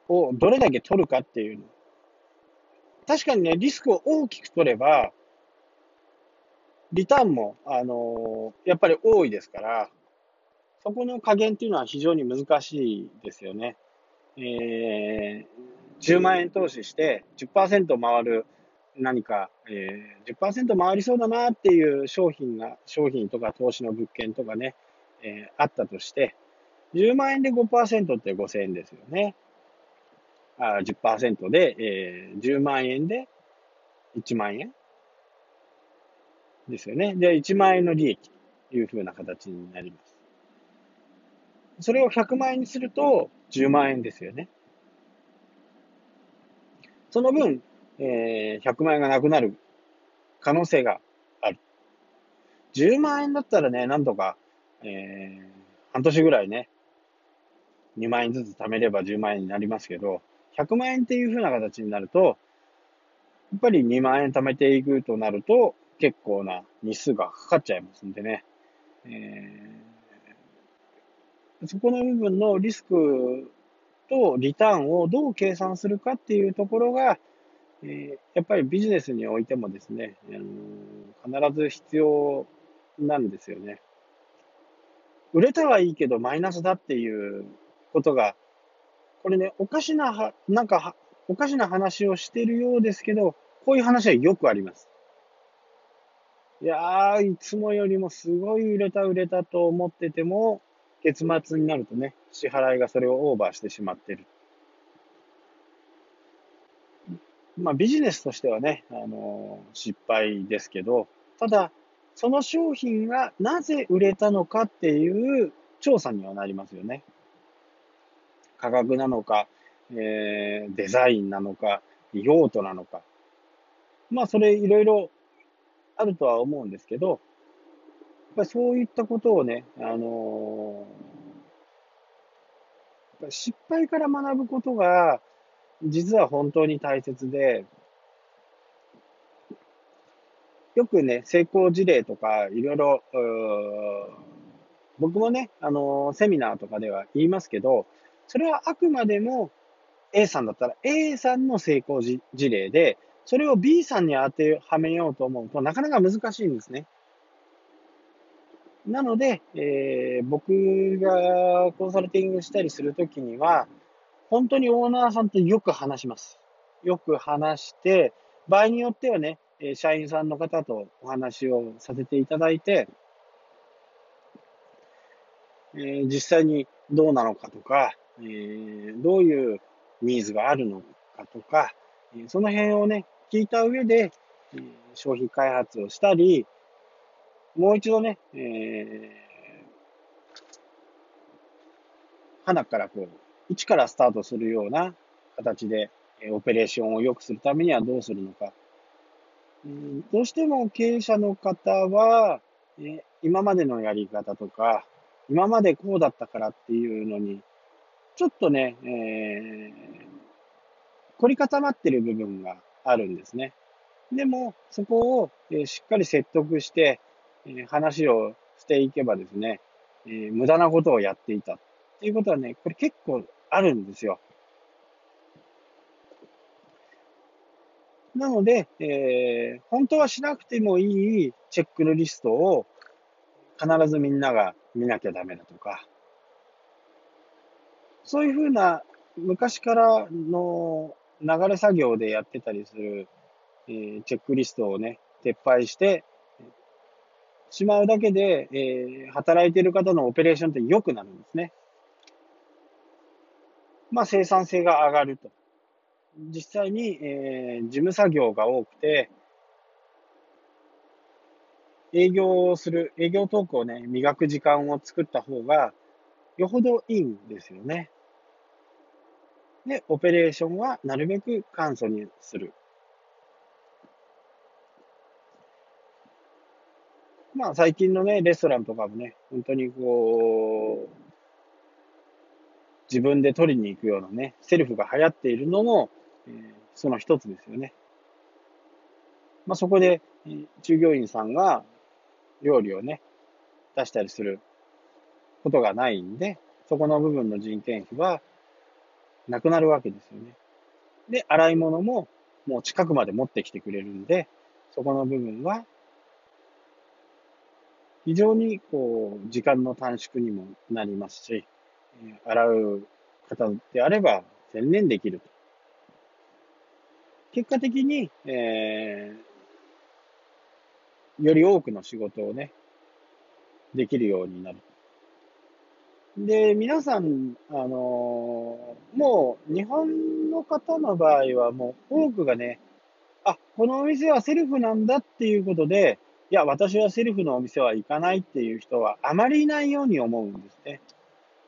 をどれだけ取るかっていう確かにね、リスクを大きく取れば、リターンも、あのー、やっぱり多いですから、そこの加減っていうのは非常に難しいですよね。えー、10万円投資して10%回る何か、えー、10%回りそうだなっていう商品が、商品とか投資の物件とかね、えー、あったとして、10万円で5%って5000円ですよね。あ10%で、えー、10万円で1万円ですよね。で、1万円の利益というふうな形になります。それを100万円にすると10万円ですよね。その分、えー、100万円がなくなる可能性がある。10万円だったらね、なんとか、えー、半年ぐらいね、2万円ずつ貯めれば10万円になりますけど、100万円っていう風な形になると、やっぱり2万円貯めていくとなると、結構な日数がかかっちゃいますんでね。えー、そこの部分のリスクとリターンをどう計算するかっていうところが、えー、やっぱりビジネスにおいてもですね、あの必ず必要なんですよね。売れたはいいけどマイナスだっていうことがこれね、おかしな、なんかおかしな話をしてるようですけど、こういう話はよくあります。いやー、いつもよりもすごい売れた売れたと思ってても、月末になるとね、支払いがそれをオーバーしてしまってる。まあビジネスとしてはね、あの、失敗ですけど、ただ、その商品がなぜ売れたのかっていう調査にはなりますよね。価格なのか、えー、デザインなのか、用途なのか。まあ、それいろいろあるとは思うんですけど、やっぱりそういったことをね、あのー、失敗から学ぶことが、実は本当に大切で、よくね、成功事例とか、いろいろ、僕もね、あのー、セミナーとかでは言いますけど、それはあくまでも A さんだったら A さんの成功事例で、それを B さんに当てはめようと思うとなかなか難しいんですね。なので、えー、僕がコンサルティングしたりするときには、本当にオーナーさんとよく話します。よく話して、場合によってはね、社員さんの方とお話をさせていただいて、えー、実際にどうなのかとか、えー、どういうニーズがあるのかとか、その辺をね、聞いた上で、商品開発をしたり、もう一度ね、えー、花からこう、一からスタートするような形で、オペレーションを良くするためにはどうするのか。どうしても経営者の方は、今までのやり方とか、今までこうだったからっていうのに、ちょっとね、えー、凝り固まってる部分があるんですね。でも、そこを、えしっかり説得して、え話をしていけばですね、え無駄なことをやっていたっていうことはね、これ結構あるんですよ。なので、えー、本当はしなくてもいいチェックのリストを必ずみんなが見なきゃダメだとか、そういうふうな昔からの流れ作業でやってたりする、えー、チェックリストをね、撤廃してしまうだけで、えー、働いている方のオペレーションって良くなるんですね。まあ、生産性が上がると。実際に、えー、事務作業が多くて、営業をする、営業トークをね、磨く時間を作った方が、よほどいいんですよね。で、オペレーションはなるべく簡素にする。まあ最近のね、レストランとかもね、本当にこう、自分で取りに行くようなね、セルフが流行っているのも、えー、その一つですよね。まあそこで、従業員さんが料理をね、出したりすることがないんで、そこの部分の人件費はなくなるわけですよね。で、洗い物ももう近くまで持ってきてくれるんで、そこの部分は非常にこう、時間の短縮にもなりますし、洗う方であれば専念できると。結果的に、えー、より多くの仕事をね、できるようになる。で、皆さん、あのー、もう日本の方の場合はもう多くがね、あ、このお店はセルフなんだっていうことで、いや、私はセルフのお店は行かないっていう人はあまりいないように思うんですね。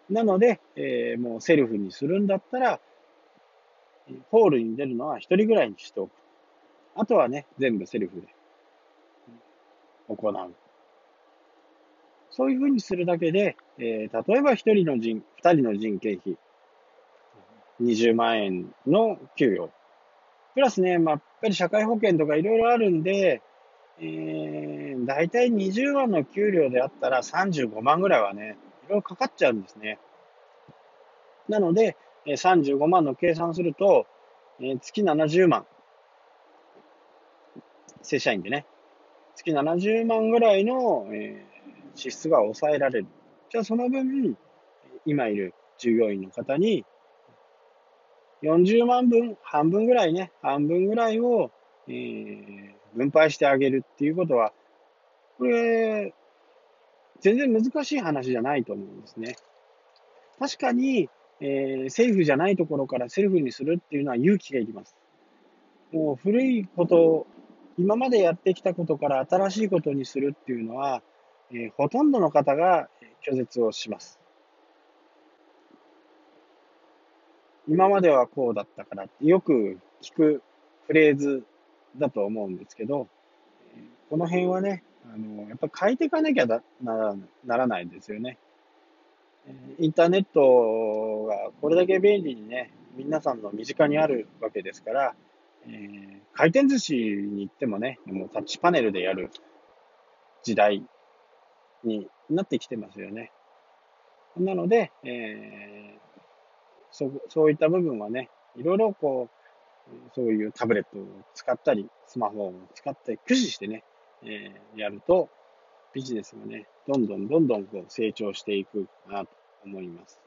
なので、えー、もうセルフにするんだったら、ホールに出るのは一人ぐらいにしておく。あとはね、全部セルフで行う。そういうふうにするだけで、えー、例えば一人の人、二人の人件費、20万円の給与。プラスね、まあ、やっぱり社会保険とかいろいろあるんで、えー、大体20万の給料であったら35万ぐらいはね、いろいろかかっちゃうんですね。なので、35万の計算すると、え、月70万。正社員でね。月70万ぐらいの、えー支出が抑えられる。じゃあその分、今いる従業員の方に、40万分、半分ぐらいね、半分ぐらいを、えー、分配してあげるっていうことは、これ、全然難しい話じゃないと思うんですね。確かに、えー、セーフじゃないところからセルフにするっていうのは勇気がいります。もう古いこと、今までやってきたことから新しいことにするっていうのは、えー、ほとんどの方が拒絶をします。今まではこうだったからってよく聞くフレーズだと思うんですけど、この辺はね、あの、やっぱ変えていかなきゃなならないですよね。インターネットがこれだけ便利にね、皆さんの身近にあるわけですから、えー、回転寿司に行ってもね、もうタッチパネルでやる時代になってきてますよね。なので、えー、そそういった部分はね、いろいろこう、そういうタブレットを使ったり、スマホを使って駆使してね、えー、やると、ビジネスがね、どんどんどんどんこう成長していくかなと思います。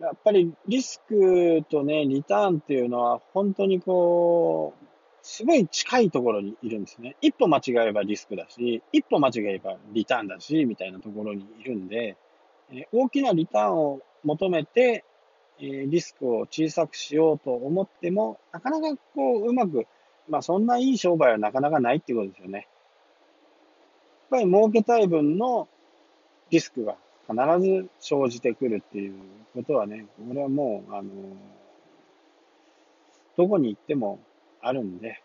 やっぱりリスクとね、リターンっていうのは本当にこう、すごい近いところにいるんですね。一歩間違えばリスクだし、一歩間違えばリターンだし、みたいなところにいるんで、え大きなリターンを求めて、えリスクを小さくしようと思っても、なかなかこう、うまく、まあそんないい商売はなかなかないっていうことですよね。やっぱり儲けたい分のリスクが必ず生じてくるっていうことはね、これはもう、あの、どこに行ってもあるんで、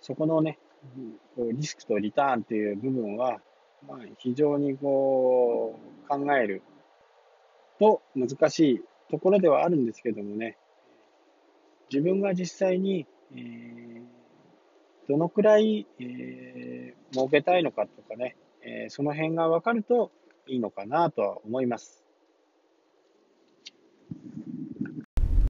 そこのね、リスクとリターンっていう部分は、まあ、非常にこう、考えると難しいところではあるんですけどもね、自分が実際に、えー、どのくらい、えー、儲けたいのかとかね、えー、その辺が分かるといいのかなとは思います。